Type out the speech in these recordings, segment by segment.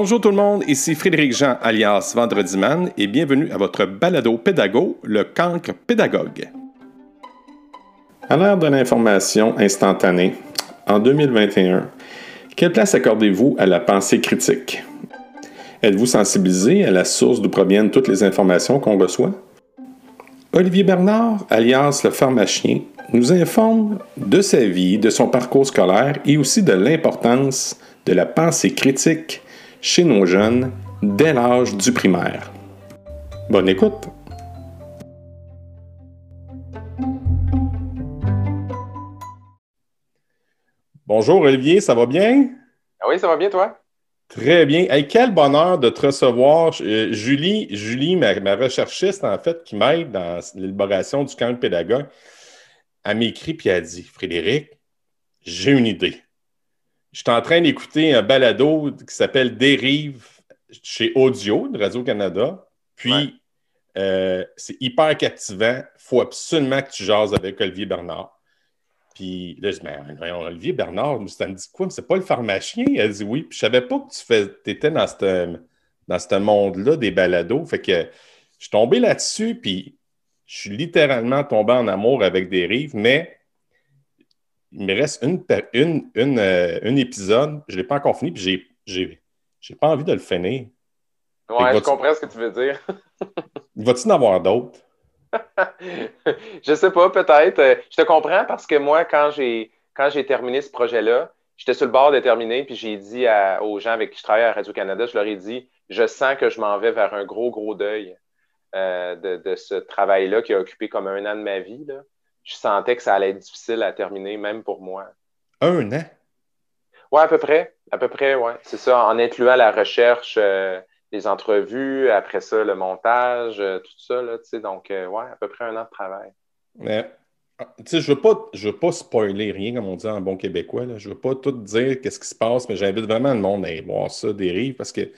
Bonjour tout le monde, ici Frédéric Jean alias Vendredi Man et bienvenue à votre balado pédago, le cancre pédagogue. À l'ère de l'information instantanée, en 2021, quelle place accordez-vous à la pensée critique? Êtes-vous sensibilisé à la source d'où proviennent toutes les informations qu'on reçoit? Olivier Bernard, alias le pharmacien, nous informe de sa vie, de son parcours scolaire et aussi de l'importance de la pensée critique chez nos jeunes dès l'âge du primaire. Bonne écoute! Bonjour Olivier, ça va bien? Ah oui, ça va bien toi? Très bien. quel bonheur de te recevoir. Euh, Julie, Julie ma, recherchiste, en fait, qui m'aide dans l'élaboration du camp de pédagogue, elle m'écrit et elle dit Frédéric, j'ai une idée. Je suis en train d'écouter un balado qui s'appelle Dérive chez Audio de Radio-Canada. Puis, euh, c'est hyper captivant. Il faut absolument que tu jases avec Olivier Bernard. Puis là, je dis, mais Olivier Bernard, ça me dit quoi? C'est pas le pharmacien? Elle dit oui. Puis je savais pas que tu fais, étais dans ce dans ce monde-là des balados. Fait que je suis tombé là-dessus, puis je suis littéralement tombé en amour avec des rives, mais il me reste une, une, une, euh, un épisode. Je ne l'ai pas encore fini, puis j'ai, j'ai, pas envie de le finir. Ouais, je comprends ce que tu veux dire. Va-t-il en avoir d'autres? je sais pas, peut-être. Euh, je te comprends parce que moi, quand j'ai quand j'ai terminé ce projet-là, j'étais sur le bord de terminer, puis j'ai dit aux gens avec qui je travaille à Radio-Canada, je leur ai dit je sens que je m'en vais vers un gros, gros deuil euh, de, ce travail-là qui a occupé comme un an de ma vie. Je sentais que ça allait être difficile à terminer, même pour moi. Un an? Oui, à peu près. À peu près, oui. C'est ça, en incluant la recherche. Euh, les entrevues, après ça, le montage, euh, tout ça. Là, donc, euh, ouais, à peu près un an de travail. Mais, ah, je ne veux, pas, veux pas spoiler rien, comme on dit en bon québécois. Je ne veux pas tout dire qu'est-ce qui se passe, mais j'invite vraiment le monde à aller voir ça, des rives, parce que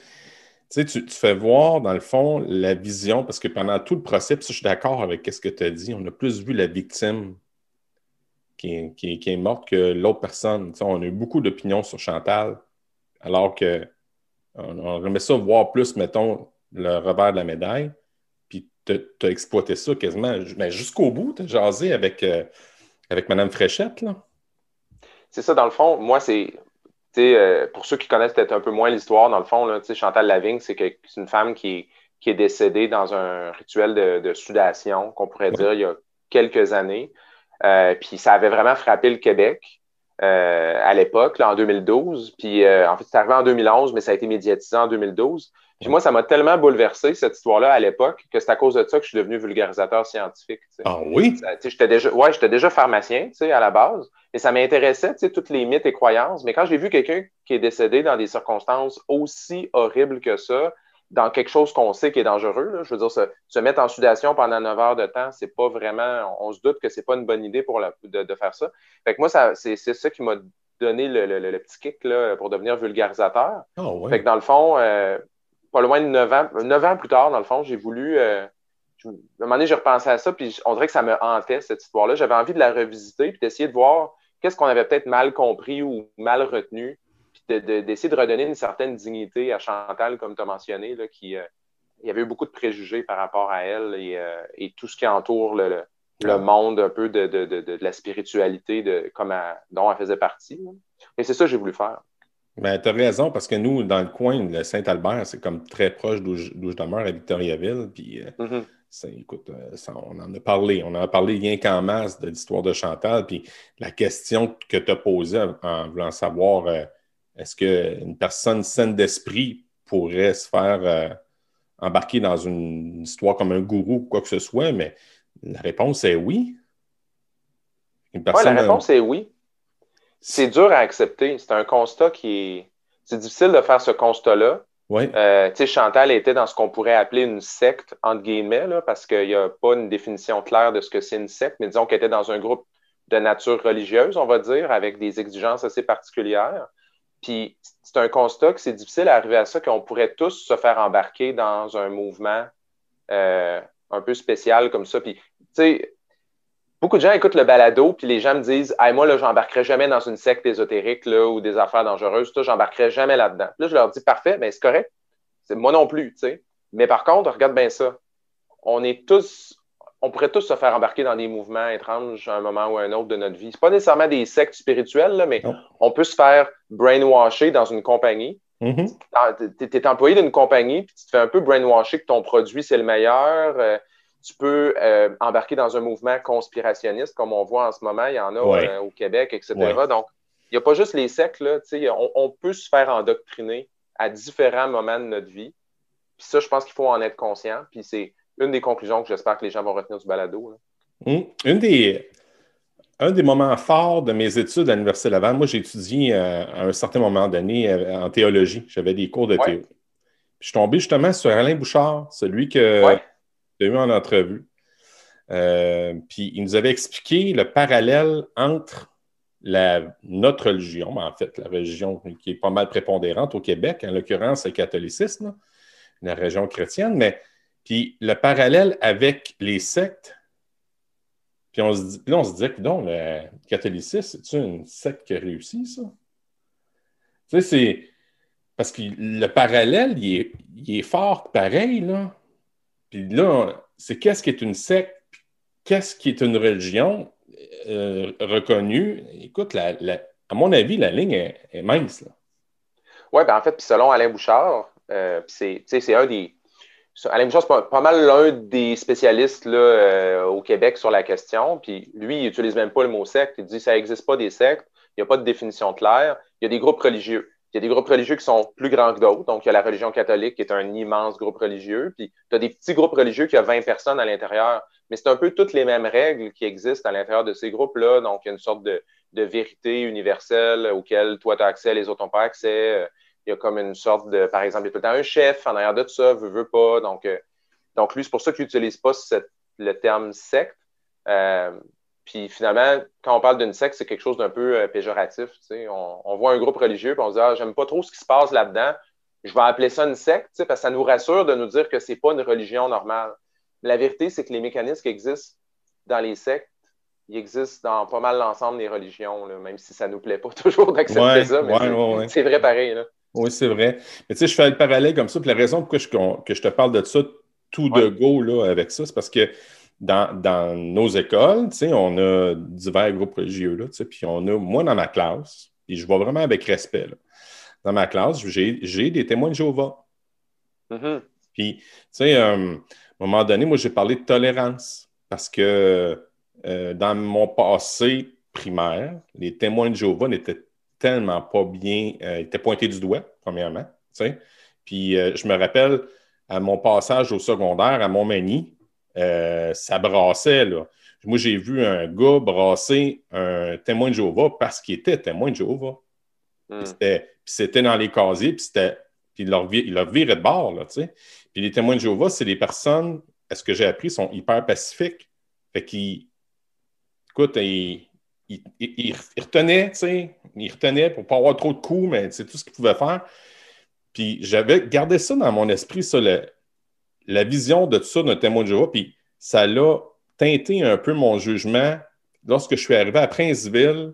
tu, fais voir, dans le fond, la vision, parce que pendant tout le procès, je suis d'accord avec ce que tu as dit, on a plus vu la victime qui est, morte que l'autre personne. on a eu beaucoup d'opinions sur Chantal, alors que on, on ça voir plus, mettons, le revers de la médaille. Puis tu as exploité ça quasiment mais jusqu'au bout. Tu as jasé avec, euh, avec Mme Fréchette. Là. C'est ça, dans le fond, moi, c'est. Euh, pour ceux qui connaissent peut-être un peu moins l'histoire, dans le fond, là, Chantal Lavigne, c'est une femme qui est, décédée dans un rituel de, sudation, qu'on pourrait dire, il y a quelques années. Euh, puis ça avait vraiment frappé le Québec. Euh, à l'époque, en 2012. Puis en fait, c'est arrivé en 2011, mais ça a été médiatisé en 2012. Puis moi, ça m'a tellement bouleversé, cette histoire-là, à l'époque, que c'est à cause de ça que je suis devenu vulgarisateur scientifique. Ah oui? J'étais déjà, ouais, j'étais déjà pharmacien à la base, mais ça m'intéressait, toutes les mythes et croyances. Mais quand j'ai vu quelqu'un qui est décédé dans des circonstances aussi horribles que ça, dans quelque chose qu'on sait qui est dangereux. Je veux dire, se, mettre en sudation pendant 9 heures de temps, c'est pas vraiment. On se doute que c'est pas une bonne idée pour de, faire ça. Fait que moi, c'est ça qui m'a donné le, petit kick là, pour devenir vulgarisateur. Oh, fait que dans le fond, euh, pas loin de 9 ans, 9 ans plus tard, dans le fond, j'ai voulu. Euh, à un moment donné, j'ai repensé à ça, puis on dirait que ça me hantait, cette histoire-là. J'avais envie de la revisiter, puis d'essayer de voir qu'est-ce qu'on avait peut-être mal compris ou mal retenu d'essayer de, redonner une certaine dignité à Chantal, comme tu as mentionné, là, qui euh, il y avait eu beaucoup de préjugés par rapport à elle et, euh, tout ce qui entoure le, monde un peu de, la spiritualité de, comme dont elle faisait partie. Et c'est ça que j'ai voulu faire. Ben, tu as raison, parce que nous, dans le coin de Saint-Albert, c'est comme très proche d'où je, demeure à Victoriaville. Puis, euh, mm-hmm. écoute, on en a parlé. On en a parlé rien qu'en masse de l'histoire de Chantal. Puis la question que tu as posée en, voulant savoir est-ce qu'une personne saine d'esprit pourrait se faire euh, embarquer dans une histoire comme un gourou ou quoi que ce soit? Mais la réponse est oui. Oui, la réponse est oui. C'est dur à accepter. C'est un constat qui est. C'est difficile de faire ce constat-là. Oui. Euh, Chantal était dans ce qu'on pourrait appeler une secte, entre guillemets, parce qu'il n'y a pas une définition claire de ce que c'est une secte, mais disons qu'elle était dans un groupe de nature religieuse, on va dire, avec des exigences assez particulières. Puis c'est un constat que c'est difficile à arriver à ça, qu'on pourrait tous se faire embarquer dans un mouvement euh, un peu spécial comme ça. Puis, tu sais, beaucoup de gens écoutent le balado, puis les gens me disent hey, Moi, là, j'embarquerai jamais dans une secte ésotérique là, ou des affaires dangereuses. J'embarquerai jamais là-dedans. Là, je leur dis Parfait, mais c'est correct. C'est moi non plus. tu sais. Mais par contre, regarde bien ça. On est tous, on pourrait tous se faire embarquer dans des mouvements étranges à un moment ou à un autre de notre vie. Ce pas nécessairement des sectes spirituelles, là, mais on peut se faire brainwasher dans une compagnie. Mm-hmm. Tu es, employé d'une compagnie, puis tu te fais un peu brainwasher que ton produit, c'est le meilleur. Euh, tu peux euh, embarquer dans un mouvement conspirationniste, comme on voit en ce moment, il y en a euh, au Québec, etc. Donc, il n'y a pas juste les sectes, là, on, on peut se faire endoctriner à différents moments de notre vie. Puis ça, je pense qu'il faut en être conscient. Puis c'est une des conclusions que j'espère que les gens vont retenir du balado. Hum. Une des, un des moments forts de mes études à l'Université Laval, moi, j'ai étudié euh, à un certain moment donné en théologie. J'avais des cours de théo. je suis tombé justement sur Alain Bouchard, celui que eu en entrevue. Euh, puis il nous avait expliqué le parallèle entre la, notre religion, en fait, la religion qui est pas mal prépondérante au Québec, en l'occurrence le catholicisme, la religion chrétienne, mais puis le parallèle avec les sectes. Puis on se, dit, là, on se que non, le catholicisme, c'est une secte qui a réussi, ça? Tu sais, c'est. Parce que le parallèle, il est, il est fort pareil, là. Puis là, c'est qu'est-ce qui est une secte, qu'est-ce qui est une religion euh, reconnue? Écoute, à mon avis, la ligne est, mince. Oui, ben en fait, puis selon Alain Bouchard, euh, c'est un des. Alain Bouchard, c'est pas, mal l'un des spécialistes là, euh, au Québec sur la question. Puis lui, il n'utilise même pas le mot secte. Il dit ça n'existe pas des sectes, il n'y a pas de définition claire. Il y a des groupes religieux. Il y a des groupes religieux qui sont plus grands que d'autres. Donc, il y a la religion catholique qui est un immense groupe religieux. Puis, tu as des petits groupes religieux qui ont 20 personnes à l'intérieur. Mais c'est un peu toutes les mêmes règles qui existent à l'intérieur de ces groupes-là. Donc, il y a une sorte de, vérité universelle auquel toi, tu as accès, les autres n'ont pas accès. Il y a comme une sorte de, par exemple, il y a tout le temps un chef en arrière de tout ça, veut, veut pas. Donc, euh, donc lui, c'est pour ça qu'il n'utilise pas le terme secte. Euh, puis finalement, quand on parle d'une secte, c'est quelque chose d'un peu euh, péjoratif. On, voit un groupe religieux, puis on se dit Ah, j'aime pas trop ce qui se passe là-dedans. Je vais appeler ça une secte, parce que ça nous rassure de nous dire que c'est pas une religion normale. Mais la vérité, c'est que les mécanismes qui existent dans les sectes, ils existent dans pas mal l'ensemble des religions, même si ça ne nous plaît pas toujours d'accepter ça. Mais c'est vrai pareil. Oui, c'est vrai. Mais tu sais, je fais le parallèle comme ça. Puis la raison pourquoi je, que je te parle de ça tout de go là, avec ça, c'est parce que dans, nos écoles, on a divers groupes religieux, là, puis on a, moi, dans ma classe, et je vois vraiment avec respect, dans ma classe, j'ai des témoins de Jéhovah. Mm-hmm. Puis, tu sais, euh, à un moment donné, moi, j'ai parlé de tolérance parce que euh, dans mon passé primaire, les témoins de Jéhovah n'étaient tellement pas bien, euh, étaient pointés du doigt, premièrement, tu sais. Puis, je me rappelle, à mon passage au secondaire à Montmagny, euh, ça brassait. Là. Moi, j'ai vu un gars brasser un témoin de Jéhovah parce qu'il était témoin de Jéhovah. Puis c'était dans les casiers, puis c'était. Puis il leur, virait de bord, là, tu sais. Puis les témoins de Jéhovah, c'est des personnes, à ce que j'ai appris, sont hyper pacifiques. Fait qu'ils. Écoute, ils, ils, retenaient, tu sais. Ils retenaient pour pas avoir trop de coups, mais c'est tout ce qu'ils pouvaient faire. Puis j'avais gardé ça dans mon esprit, ça, le, la vision de tout ça d'un témoin de Jéhovah, puis ça l'a teinté un peu mon jugement lorsque je suis arrivé à Princeville,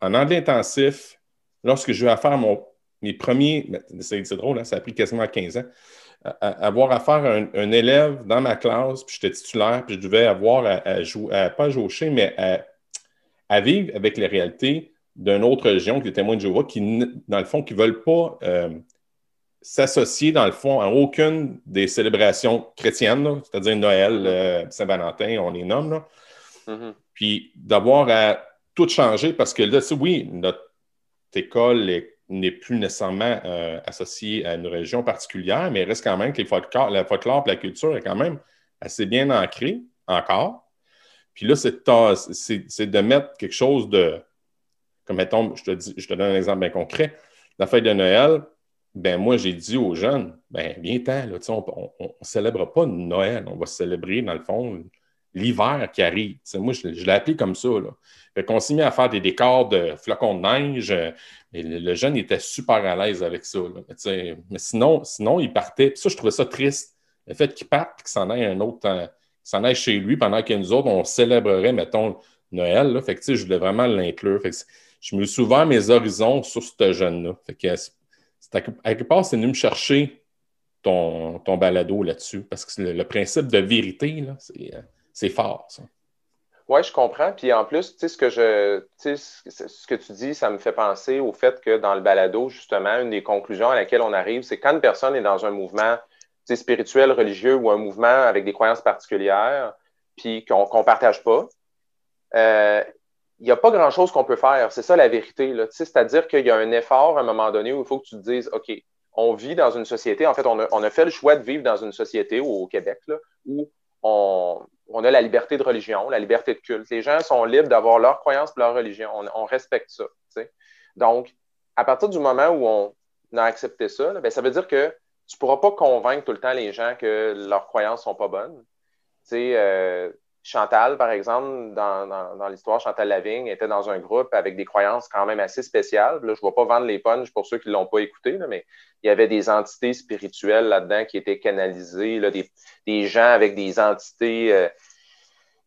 en anglais intensif, lorsque je vais faire mon, mes premiers, c'est drôle, hein, ça a pris quasiment 15 ans, avoir à faire un, élève dans ma classe, puis j'étais titulaire, puis je devais avoir à, jouer, à, pas jouer, mais à, vivre avec les réalités d'une autre région, que les témoins de Jéhovah, qui, dans le fond, qui ne veulent pas euh, s'associer, dans le fond, à aucune des célébrations chrétiennes, c'est-à-dire Noël, mm-hmm. euh, Saint-Valentin, on les nomme. Mm-hmm. Puis d'avoir à tout changer parce que là, oui, notre école n'est plus nécessairement euh, associée à une région particulière, mais il reste quand même que les folklore, la folklore et la culture est quand même assez bien ancrée encore. Puis là, c'est de mettre quelque chose de. Comme mettons, je te, dis, je te donne un exemple bien concret. La fête de Noël, ben moi, j'ai dit aux jeunes, ben viens-t'en, on ne célèbre pas Noël, on va célébrer, dans le fond, l'hiver qui arrive. moi, je, l'ai appelé comme ça. Là. Fait qu'on s'est mis à faire des décors de flocons de neige. Euh, et le, jeune était super à l'aise avec ça. Mais, sinon, sinon, il partait. ça, je trouvais ça triste. Le fait qu'il parte et qu'il s'en aille un autre, s'en aille chez lui pendant que nous autres, on célébrerait, mettons, Noël. Là. Fait que, je voulais vraiment l'inclure. Je me suis ouvert mes horizons sur ce jeune-là. Fait que, à quelque part, c'est venu me chercher ton, ton balado là-dessus. Parce que le, principe de vérité, euh, c'est fort, ça. Oui, je comprends. Puis en plus, tu sais, ce que je ce que tu dis, ça me fait penser au fait que dans le balado, justement, une des conclusions à laquelle on arrive, c'est quand une personne est dans un mouvement spirituel, religieux ou un mouvement avec des croyances particulières, puis qu'on ne partage pas, euh, il n'y a pas grand-chose qu'on peut faire. C'est ça la vérité. C'est-à-dire qu'il y a un effort à un moment donné où il faut que tu te dises, OK, on vit dans une société, en fait, on a, fait le choix de vivre dans une société au Québec où on, a la liberté de religion, la liberté de culte. Les gens sont libres d'avoir leur croyance leur religion. On, respecte ça. Donc, à partir du moment où on a accepté ça, ben, ça veut dire que tu ne pourras pas convaincre tout le temps les gens que leurs croyances ne sont pas bonnes. Euh, Chantal, par exemple, dans, l'histoire, Chantal Lavigne était dans un groupe avec des croyances quand même assez spéciales. Là, je ne vais pas vendre les punches pour ceux qui ne l'ont pas écouté, mais il y avait des entités spirituelles là-dedans qui étaient canalisées, des, gens avec des entités euh,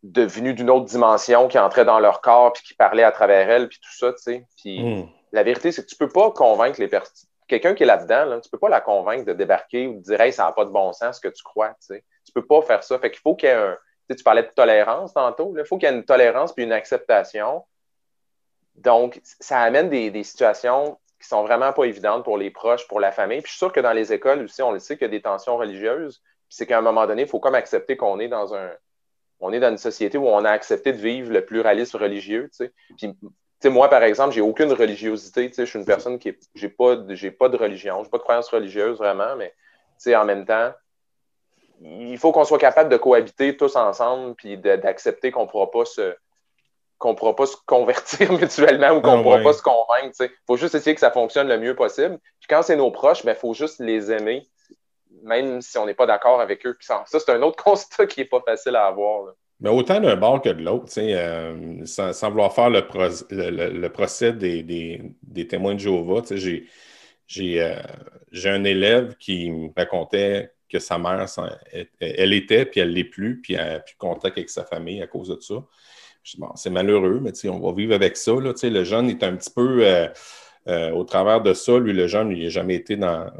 devenues d'une autre dimension qui entraient dans leur corps puis qui parlaient à travers elles, puis tout ça, tu sais. Puis hmm. la vérité, c'est que tu ne peux pas convaincre les personnes. Quelqu'un qui est là-dedans, tu ne peux pas la convaincre de débarquer ou de dire Hey, ça n'a pas de bon sens ce que tu crois. Tu ne peux pas faire ça. Fait qu'il faut qu'il y ait un tu, parlais de tolérance tantôt. Il faut qu'il y ait une tolérance puis une acceptation. Donc, ça amène des, situations qui sont vraiment pas évidentes pour les proches, pour la famille. Puis je suis sûr que dans les écoles aussi, on le sait qu'il y a des tensions religieuses. c'est qu'à un moment donné, il faut comme accepter qu'on est dans un. On est dans une société où on a accepté de vivre le pluralisme religieux. Puis, moi, par exemple, j'ai aucune religiosité. Je suis une personne qui j'ai pas, j'ai pas de religion, j'ai pas de croyance religieuse vraiment, mais en même temps, il faut qu'on soit capable de cohabiter tous ensemble puis d'accepter qu'on ne pourra pas se qu'on pourra pas se convertir mutuellement ou qu'on ne ah pourra pas se convaincre. Il faut juste essayer que ça fonctionne le mieux possible. Puis quand c'est nos proches, il ben, faut juste les aimer, même si on n'est pas d'accord avec eux. Ça, c'est un autre constat qui n'est pas facile à avoir. Mais autant d'un bord que de l'autre, euh, sans, vouloir faire le, le, procès des, des, témoins de Jéhovah, j'ai euh, j'ai un élève qui me racontait que sa mère, elle, était, puis elle ne l'est plus, puis elle n'a plus contact avec sa famille à cause de ça. Bon, c'est malheureux, mais on va vivre avec ça. Là, le jeune est un petit peu euh, euh, au travers de ça. Lui, le jeune, il n'a jamais été dans.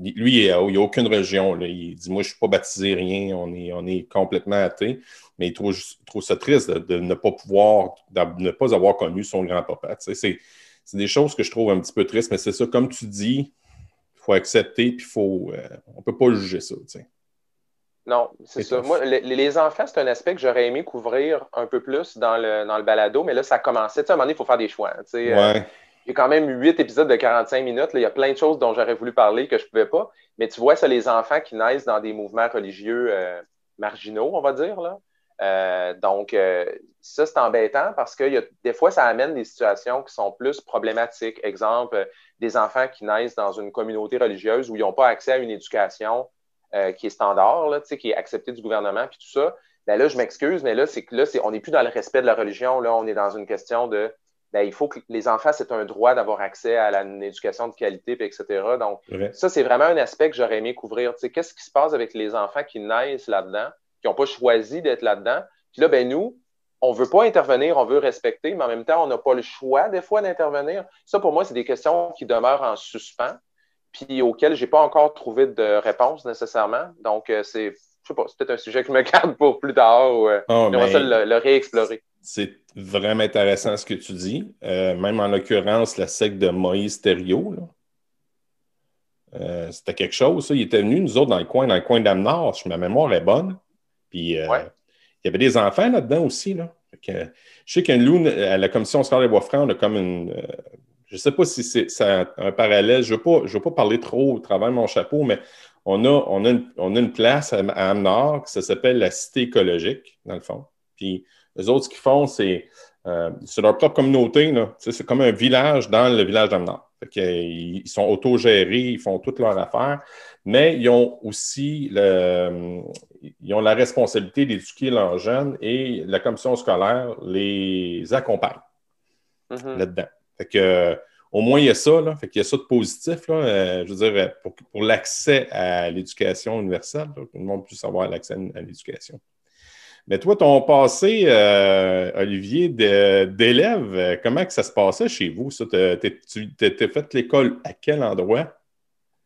Lui, il n'y a, aucune religion. Il dit Moi, je ne suis pas baptisé, rien, on est, on est complètement athée. Mais il trouve, ça triste de, ne pas pouvoir, de ne pas avoir connu son grand-papa. C'est des choses que je trouve un petit peu tristes, mais c'est ça, comme tu dis, faut accepter, puis faut, euh, on ne peut pas juger ça. Non, c'est ça. Moi, les, enfants, c'est un aspect que j'aurais aimé couvrir un peu plus dans le, dans le balado, mais là, ça commençait. Tu sais, à un moment donné, il faut faire des choix. Tu sais, euh, il y a quand même huit épisodes de 45 minutes. il y a plein de choses dont j'aurais voulu parler que je ne pouvais pas. Mais tu vois, ça, les enfants qui naissent dans des mouvements religieux euh, marginaux, on va dire. Là. Donc, ça, c'est embêtant parce que y a, des fois, ça amène des situations qui sont plus problématiques. Exemple, des enfants qui naissent dans une communauté religieuse où ils n'ont pas accès à une éducation euh, qui est standard, là, qui est acceptée du gouvernement, puis tout ça, ben là, je m'excuse, mais là, c'est que là, on n'est plus dans le respect de la religion, là, on est dans une question de ben, il faut que les enfants, c'est un droit d'avoir accès à une éducation de qualité, etc. Donc, ça, c'est vraiment un aspect que j'aurais aimé couvrir. Qu'est-ce qui se passe avec les enfants qui naissent là-dedans, qui n'ont pas choisi d'être là-dedans? Puis là, ben nous, on ne veut pas intervenir, on veut respecter, mais en même temps, on n'a pas le choix des fois d'intervenir. Ça, pour moi, c'est des questions qui demeurent en suspens, puis auxquelles je n'ai pas encore trouvé de réponse nécessairement. Donc, euh, c'est, je sais pas, c'est peut-être un sujet que je me garde pour plus tard ou euh, oh, on va le, réexplorer. C'est vraiment intéressant ce que tu dis. Euh, même en l'occurrence, la secte de Moïse Thériault, c'était quelque chose, ça. Il était venu, nous autres, dans le coin, dans le coin d'Amnord, si ma mémoire est bonne. Puis il y avait des enfants là-dedans aussi. Là. je sais qu'un loup, à la commission scolaire des Bois-Francs, on a comme une. Euh, je ne sais pas si c'est un parallèle. Je ne veux, pas parler trop au travers de mon chapeau, mais on a, on a, une, on a une place à, à Amnord qui s'appelle la Cité écologique, dans le fond. Puis les autres, ce qu'ils font, c'est euh, leur propre communauté. C'est comme un village dans le village d'Amnord. Ils sont autogérés, ils font toutes leurs affaires, mais ils ont aussi le, ils ont la responsabilité d'éduquer leurs jeunes et la commission scolaire les accompagne mm-hmm. là-dedans. Fait que, au moins, il y a ça, là. Fait qu'il y a ça de positif, là, euh, je veux dire, pour, l'accès à l'éducation universelle, tout le monde puisse avoir l'accès à l'éducation. Mais toi, ton passé, euh, Olivier, d'élève, euh, comment que ça se passait chez vous? Ça? tu t'es fait l'école à quel endroit?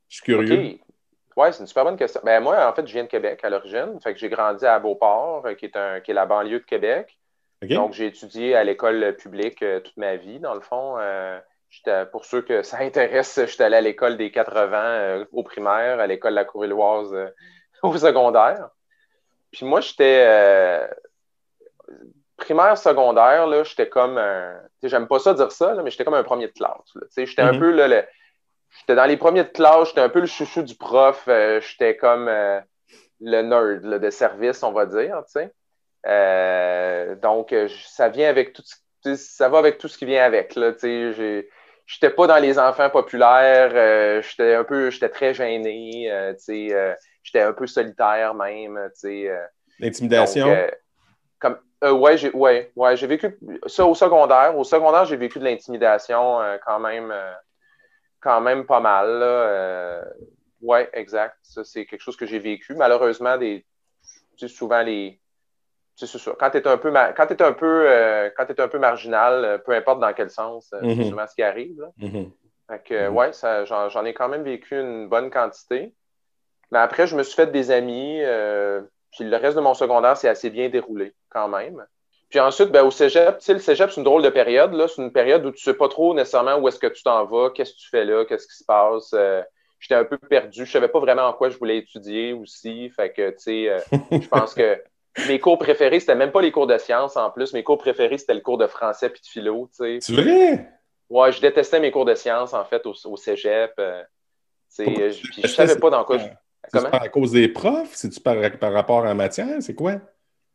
Je suis curieux. Oui, c'est une super bonne question. Ben, moi, en fait, je viens de Québec à l'origine. Fait que j'ai grandi à Beauport, qui est, un, qui est la banlieue de Québec. Donc, j'ai étudié à l'école publique toute ma vie, dans le fond pour ceux que ça intéresse, j'étais allé à l'école des 80 euh, au primaire, à l'école de la Cour-Éloise euh, au secondaire. Puis moi, j'étais euh, primaire, secondaire, là, j'étais comme un. J'aime pas ça dire ça, mais j'étais comme un premier de classe. J'étais un mhm. peu le, J'étais dans les premiers de classe, j'étais un peu le chouchou du prof, j'étais comme le nerd de service, on va dire. donc, ça vient avec tout ça va avec tout ce qui vient avec. Là, j'ai, j'étais pas dans les enfants populaires, euh, j'étais un peu, j'étais très gêné, euh, euh, j'étais un peu solitaire même, L'intimidation? comme, ouais, j'ai ouais, ouais, vécu ça au secondaire. Au secondaire, j'ai vécu de l'intimidation quand même quand même pas mal. Oui, exact. Ça, c'est quelque chose que j'ai vécu. Malheureusement, des, souvent les, c'est. Quand tu es un peu, quand es un peu, euh, quand es un peu marginal, euh, peu importe dans quel sens, euh, c'est mm-hmm. souvent ce qui arrive. Mm-hmm. Fait que, mm-hmm. ouais, j'en ai quand même vécu une bonne quantité. Mais après, je me suis fait des amis. puis le reste de mon secondaire s'est assez bien déroulé quand même. Puis ensuite, ben, au cégep, tu sais, le cégep, c'est une drôle de période. C'est une période où tu ne sais pas trop nécessairement où est-ce que tu t'en vas, qu'est-ce que tu fais là, qu'est-ce qui se passe. J'étais un peu perdu. Je ne savais pas vraiment en quoi je voulais étudier aussi. Fait que, tu sais, je pense que mes cours préférés, c'était même pas les cours de sciences en plus. Mes cours préférés, c'était le cours de français puis de philo. C'est vrai? Ouais, je détestais mes cours de sciences en fait au, cégep. Euh, je, je savais pas dans quoi. Je... Comment? à cause des profs? C'est-tu par, par, rapport à la matière? C'est quoi?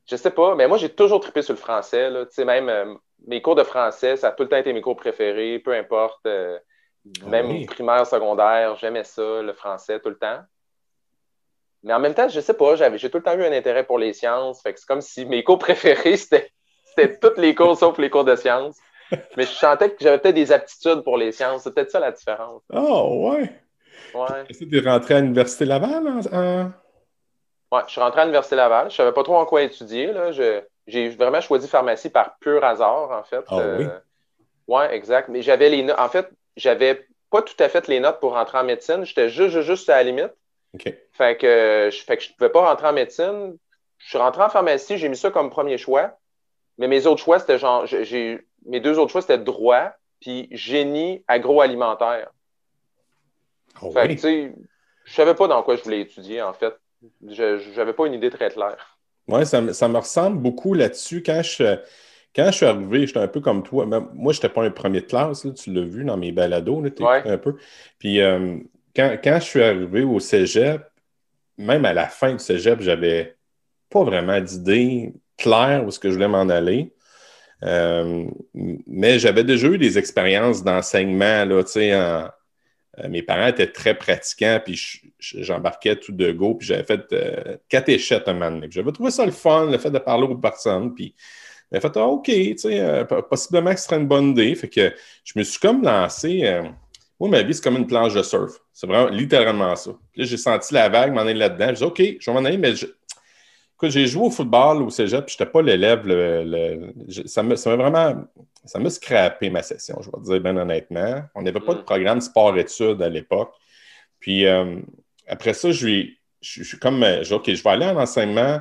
Je sais pas, mais moi j'ai toujours trippé sur le français. Là. Même euh, mes cours de français, ça a tout le temps été mes cours préférés, peu importe. Euh, ah même primaire, secondaire, j'aimais ça, le français, tout le temps. Mais en même temps, je sais pas, j'ai tout le temps eu un intérêt pour les sciences. Fait que c'est comme si mes cours préférés, c'était toutes les cours sauf les cours de sciences. Mais je sentais que j'avais peut-être des aptitudes pour les sciences. C'est peut-être ça la différence. Oh, ouais. Ouais. Tu es rentré à l'Université Laval? En... Ouais, je suis rentré à l'Université Laval. Je savais pas trop en quoi étudier. J'ai vraiment choisi pharmacie par pur hasard, en fait. Ah, oui? Euh, exact. Mais j'avais les notes. En fait, j'avais pas tout à fait les notes pour rentrer en médecine. J'étais juste, à la limite. Fait que, je, fait que je ne pouvais pas rentrer en médecine. Je suis rentré en pharmacie, j'ai mis ça comme premier choix. Mais mes autres choix, c'était genre, j'ai, mes deux autres choix, c'était droit puis génie agroalimentaire. Oh fait que, tu sais, je savais pas dans quoi je voulais étudier, en fait. Je n'avais pas une idée très claire. Oui, ça, ça, me ressemble beaucoup là-dessus. Quand je, quand je suis arrivé, j'étais un peu comme toi. Moi, je n'étais pas un premier de classe, tu l'as vu dans mes balados, tu un peu. Puis euh, quand, je suis arrivé au cégep, même à la fin du cégep, j'avais pas vraiment d'idée claire où ce que je voulais m'en aller. Euh, mais j'avais déjà eu des expériences d'enseignement. Là, euh, mes parents étaient très pratiquants, puis j'embarquais tout de go, puis j'avais fait euh, catéchète un moment. J'avais trouvé ça le fun, le fait de parler aux personnes, puis j'avais fait ah, OK, possiblement que ce serait une bonne idée. Fait que je me suis comme lancé moi, ma vie, c'est comme une planche de surf. C'est vraiment littéralement ça. Là, j'ai senti la vague m'en aller là-dedans. Je dis, OK, je vais m'en aller, mais Écoute, j'ai joué au football au cégep, puis je n'étais pas l'élève. Le, Ça m'a vraiment. Ça m'a scrappé ma session, je vais te dire bien honnêtement. On n'avait pas de mm. programme sport-études à l'époque. Puis euh, après ça, je suis comme. Je OK, je vais aller en enseignement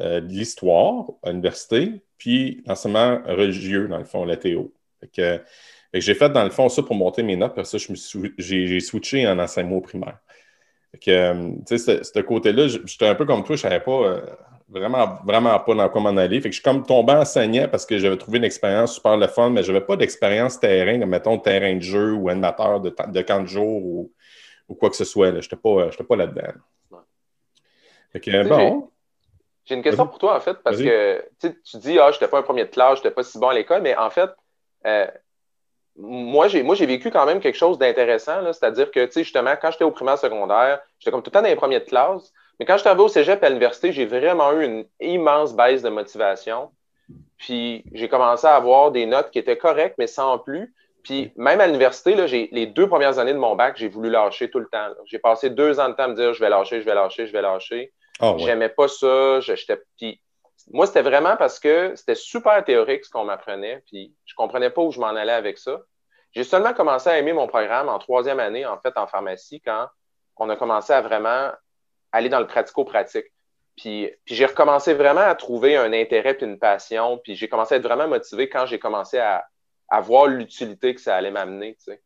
euh, de l'histoire à l'université, puis l'enseignement religieux, dans le fond, la théo. Fait que, j'ai fait, dans le fond, ça pour monter mes notes, parce que j'ai switché en enseignement primaire. Que, euh, tu sais, ce côté-là, j'étais un peu comme toi, je savais pas euh, vraiment, vraiment pas dans quoi m'en aller. Fait que je suis comme tombé enseignant parce que j'avais trouvé une expérience super le fun, mais je n'avais pas d'expérience terrain, comme mettons terrain de jeu ou animateur de, de camp de jour ou, quoi que ce soit. Je n'étais pas, pas là-dedans. Fait que, bon. J'ai une question pour toi, en fait, parce que tu dis, ah, je n'étais pas un premier de classe, je n'étais pas si bon à l'école, mais en fait, euh, moi, j'ai, moi, j'ai vécu quand même quelque chose d'intéressant, c'est-à-dire que, tu sais, justement, quand j'étais au primaire secondaire, j'étais comme tout le temps dans les premiers de classe, mais quand j'étais arrivé au cégep à l'université, j'ai vraiment eu une immense baisse de motivation. Puis, j'ai commencé à avoir des notes qui étaient correctes, mais sans plus. Puis, même à l'université, là, j'ai, les deux premières années de mon bac, j'ai voulu lâcher tout le temps. J'ai passé deux ans de temps à me dire, je vais lâcher, je vais lâcher, je vais lâcher. Oh, J'aimais pas ça. J'étais, puis, moi, c'était vraiment parce que c'était super théorique ce qu'on m'apprenait, puis je comprenais pas où je m'en allais avec ça. J'ai seulement commencé à aimer mon programme en troisième année, en fait, en pharmacie, quand on a commencé à vraiment aller dans le pratico-pratique. Puis, puis j'ai recommencé vraiment à trouver un intérêt puis une passion. Puis j'ai commencé à être vraiment motivé quand j'ai commencé à, à voir l'utilité que ça allait m'amener. Tu sais.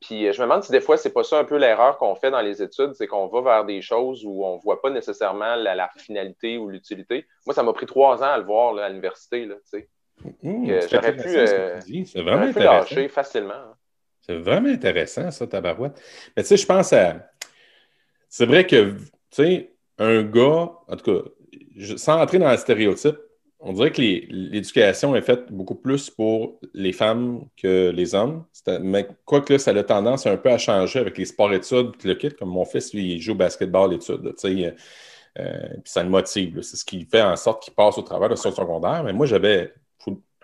Puis je me demande si des fois, c'est pas ça un peu l'erreur qu'on fait dans les études, c'est qu'on va vers des choses où on voit pas nécessairement la, finalité ou l'utilité. Moi, ça m'a pris trois ans à le voir là, à l'université. Là, tu sais. Mmh, j'aurais pu, euh, vraiment intéressant. facilement. Hein. C'est vraiment intéressant, ça, tabarouette. Mais tu sais, je pense à. C'est vrai que, tu sais, un gars, en tout cas, sans entrer dans le stéréotype, on dirait que l'éducation est faite beaucoup plus pour les femmes que les hommes. Mais quoique là, ça a tendance un peu à changer avec les sports-études, le kit, comme mon fils, lui, il joue au basketball études. Euh, puis ça le motive. C'est ce qui fait en sorte qu'il passe au travers de son secondaire. Mais moi, j'avais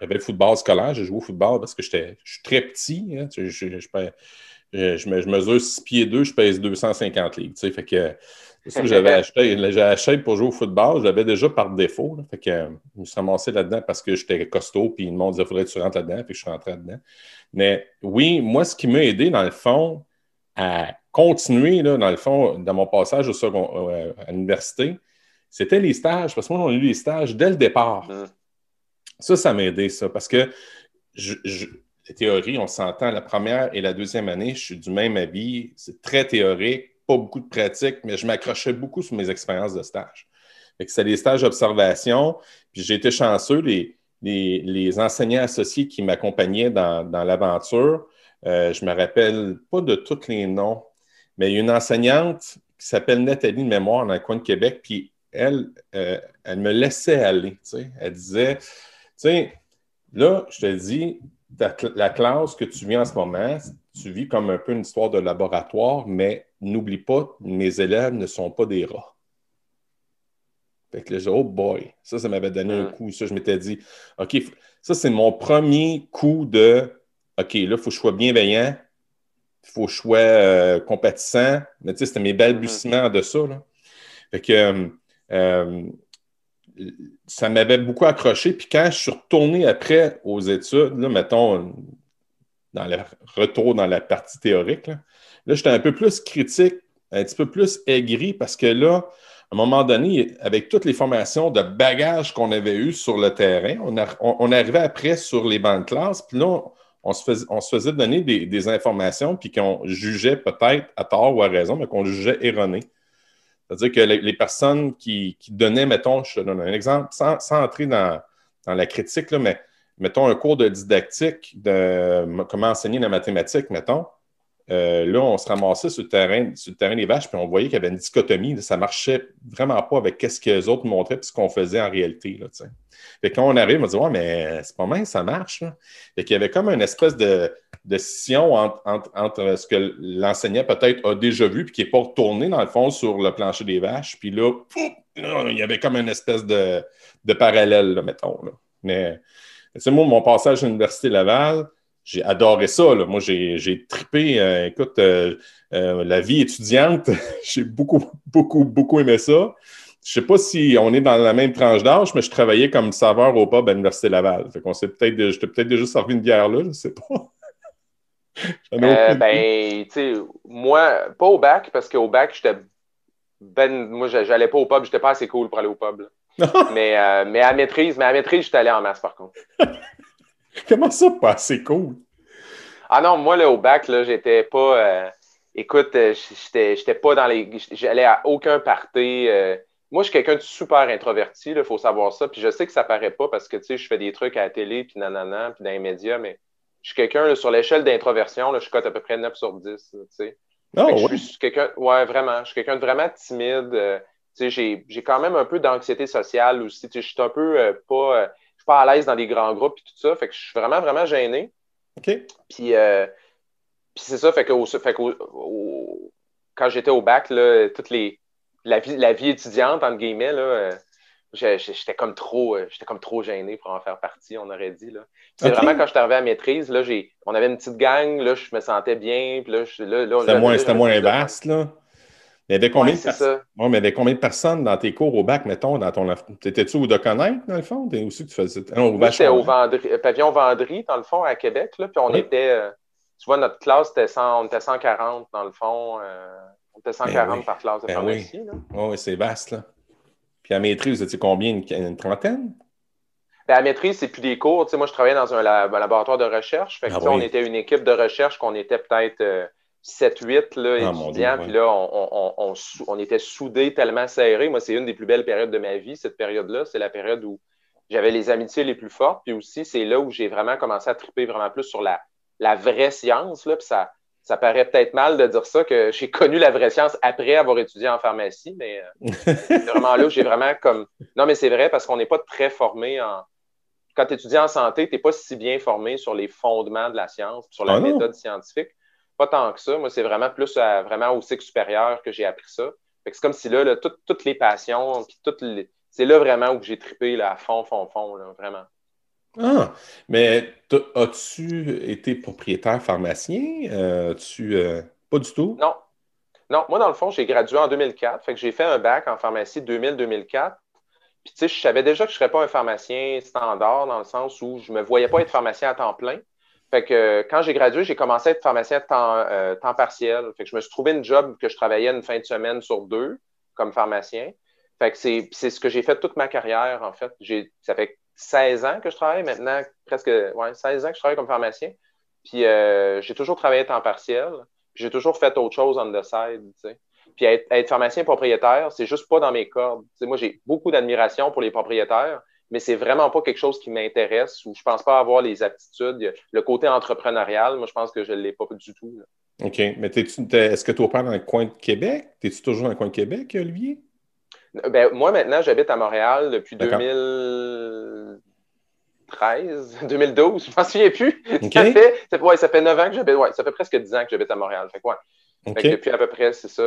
le football scolaire. J'ai joué au football parce que je suis très petit. Hein. je, je, mesure 6 pieds 2, je pèse 250 livres. Fait que c'est ça que j'avais acheté. J'ai acheté pour jouer au football. Je l'avais déjà par défaut. Fait que, je me suis ramassé là-dedans parce que j'étais costaud. Puis le monde disait, il faudrait que tu rentres là-dedans. Puis je suis rentré là-dedans. Mais oui, moi, ce qui m'a aidé, dans le fond, à continuer, là, dans le fond, dans mon passage au second, euh, à l'université, c'était les stages. Parce que moi, on a eu les stages dès le départ. Mmh. Ça, ça m'a aidé, ça. Parce que je, les théories, on s'entend, la première et la deuxième année, je suis du même avis. C'est très théorique pas beaucoup de pratique, mais je m'accrochais beaucoup sur mes expériences de stage. C'était des stages d'observation, puis j'ai été chanceux, les, les, enseignants associés qui m'accompagnaient dans, l'aventure, euh, je ne me rappelle pas de tous les noms, mais une enseignante qui s'appelle Nathalie Mémoire dans le coin de Québec, puis elle, euh, elle me laissait aller. Elle disait, tu sais, là, je te dis, la classe que tu vis en ce moment, tu vis comme un peu une histoire de laboratoire, mais n'oublie pas, mes élèves ne sont pas des rats. Fait que là, j'ai oh boy, ça, ça m'avait donné un coup. Ça, je m'étais dit, OK, ça, c'est mon premier coup de OK, là, il faut que je sois bienveillant, il faut que je sois euh, compatissant. Mais tu sais, c'était mes balbutiements de ça. Là. Fait que euh, euh, ça m'avait beaucoup accroché. Puis quand je suis retourné après aux études, là, mettons, dans le retour dans la partie théorique, là, j'étais un peu plus critique, un petit peu plus aigri parce que là, à un moment donné, avec toutes les formations de bagages qu'on avait eues sur le terrain, on, arrivait après sur les bancs de classe, puis là, on, se, faisait, donner des, informations, puis qu'on jugeait peut-être à tort ou à raison, mais qu'on jugeait erroné. C'est-à-dire que les, personnes qui, donnaient, mettons, je te donne un exemple, sans, entrer dans, dans la critique, là, mais mettons, un cours de didactique de comment enseigner la mathématique, mettons, euh, là, on se ramassait sur le terrain, sur le terrain des vaches, puis on voyait qu'il y avait une dichotomie. ça ne marchait vraiment pas avec ce que les autres montraient et ce qu'on faisait en réalité. Là, quand on arrive, on dit Ouais, mais c'est pas mal, ça marche. Là. Fait qu'il y avait comme une espèce de, de scission entre, ce que l'enseignant peut-être a déjà vu puis qui n'est pas retourné, dans le fond, sur le plancher des vaches. Puis là, il y avait comme une espèce de, de parallèle, mettons. Mais c'est mon passage à l'Université Laval, j'ai adoré ça. Moi, j'ai tripé. Euh, écoute, euh, euh, la vie étudiante, j'ai beaucoup, beaucoup, beaucoup aimé ça. Je ne sais pas si on est dans la même tranche d'âge, mais je travaillais comme saveur au pub à l'Université Laval. Fait qu'on s'est peut-être, je t'ai peut-être déjà servi une bière là, je ne sais pas. ben, tu sais, moi, pas au bac, parce qu'au bac, j'étais. Ben, moi, j'allais pas au pub, j'étais pas assez cool pour aller au pub. mais, mais à maîtrise, mais à maîtrise, j'étais allé en masse par contre. Comment ça, pas assez cool? Ah non, moi, là, au bac, là, j'étais pas. Euh, écoute, euh, j'étais pas dans les. J'allais à aucun party. Euh. moi, je suis quelqu'un de super introverti, il faut savoir ça. Puis je sais que ça paraît pas parce que, tu sais, je fais des trucs à la télé, puis nanana, puis dans les médias, mais je suis quelqu'un, sur l'échelle d'introversion, je cote à peu près 9 sur 10, tu sais. Oh, ouais. Je suis quelqu'un. Ouais, vraiment. Je suis quelqu'un de vraiment timide. tu sais, j'ai quand même un peu d'anxiété sociale aussi. Tu sais, je suis un peu pas pas à l'aise dans des grands groupes et tout ça. Fait que je suis vraiment, vraiment gêné. OK. Puis, euh, puis c'est ça, fait que, fait quand j'étais au bac, là, toutes les, la, vie, la vie étudiante, entre guillemets, là, euh, j'étais comme trop euh, j'étais comme trop gêné pour en faire partie, on aurait dit. C'est vraiment quand je suis arrivé à maîtrise, là, on avait une petite gang, là, je me sentais bien. C'était moins, moins vaste, là? Mais il y avait combien, de, mais combien de personnes dans tes cours au bac, mettons, dans ton. T'étais-tu au de connaître, dans le fond? T'es aussi tu faisais. Non, au au Vendry, euh, pavillon Vendry, dans le fond, à Québec. Là, puis on était. Euh, tu vois, notre classe, était on était 140, dans le fond. Euh, on était 140 ben par classe de ben. Oui, oui c'est vaste, là. Puis à maîtrise, vous étiez combien? Une, trentaine? Ben, à maîtrise, c'est plus des cours. Tu sais, moi, je travaillais dans un, laboratoire de recherche. Fait que, ah On était une équipe de recherche qu'on était peut-être. 7-8 ah, étudiants, puis là, on, était soudés tellement serrés. Moi, c'est une des plus belles périodes de ma vie, cette période-là. C'est la période où j'avais les amitiés les plus fortes, puis aussi, c'est là où j'ai vraiment commencé à triper vraiment plus sur la, la vraie science. Là, puis ça, ça paraît peut-être mal de dire ça, que j'ai connu la vraie science après avoir étudié en pharmacie, mais euh, c'est vraiment là où j'ai vraiment comme. Non, mais c'est vrai parce qu'on n'est pas très formé en. Quand tu étudies en santé, tu n'es pas si bien formé sur les fondements de la science, sur la ah méthode scientifique. Pas tant que ça. Moi, c'est vraiment plus vraiment au cycle supérieur que j'ai appris ça. C'est comme si là, toutes les passions, c'est là vraiment où j'ai trippé là, à fond, fond, fond, vraiment. Ah, mais as-tu été propriétaire pharmacien? Euh, tu, euh, pas du tout? Non. Non, moi, dans le fond, j'ai gradué en 2004. Fait que j'ai fait un bac en pharmacie 2000-2004. Puis, tu sais, je savais déjà que je ne serais pas un pharmacien standard dans le sens où je ne me voyais pas être pharmacien à temps plein. Fait que quand j'ai gradué, j'ai commencé à être pharmacien temps, euh, temps partiel. Fait que je me suis trouvé une job que je travaillais une fin de semaine sur deux comme pharmacien. Fait que c'est, ce que j'ai fait toute ma carrière, en fait. Ça fait 16 ans que je travaille maintenant, presque ouais, 16 ans que je travaille comme pharmacien. Puis euh, j'ai toujours travaillé à temps partiel. J'ai toujours fait autre chose on the side. Puis être, pharmacien propriétaire, c'est juste pas dans mes cordes. moi, j'ai beaucoup d'admiration pour les propriétaires, mais c'est vraiment pas quelque chose qui m'intéresse ou je pense pas avoir les aptitudes. Le côté entrepreneurial, moi, je pense que je ne l'ai pas du tout. OK. Mais est-ce que tu opères dans le coin de Québec? Es-tu toujours dans le coin de Québec, Olivier? Ben, moi, maintenant, j'habite à Montréal depuis 2013, 2012, je ne m'en souviens plus. Ça, fait, ça, ouais, ça fait 9 ans que j'habite. Ouais, ça fait presque 10 ans que j'habite à Montréal. Fait, ouais. depuis à peu près, c'est ça.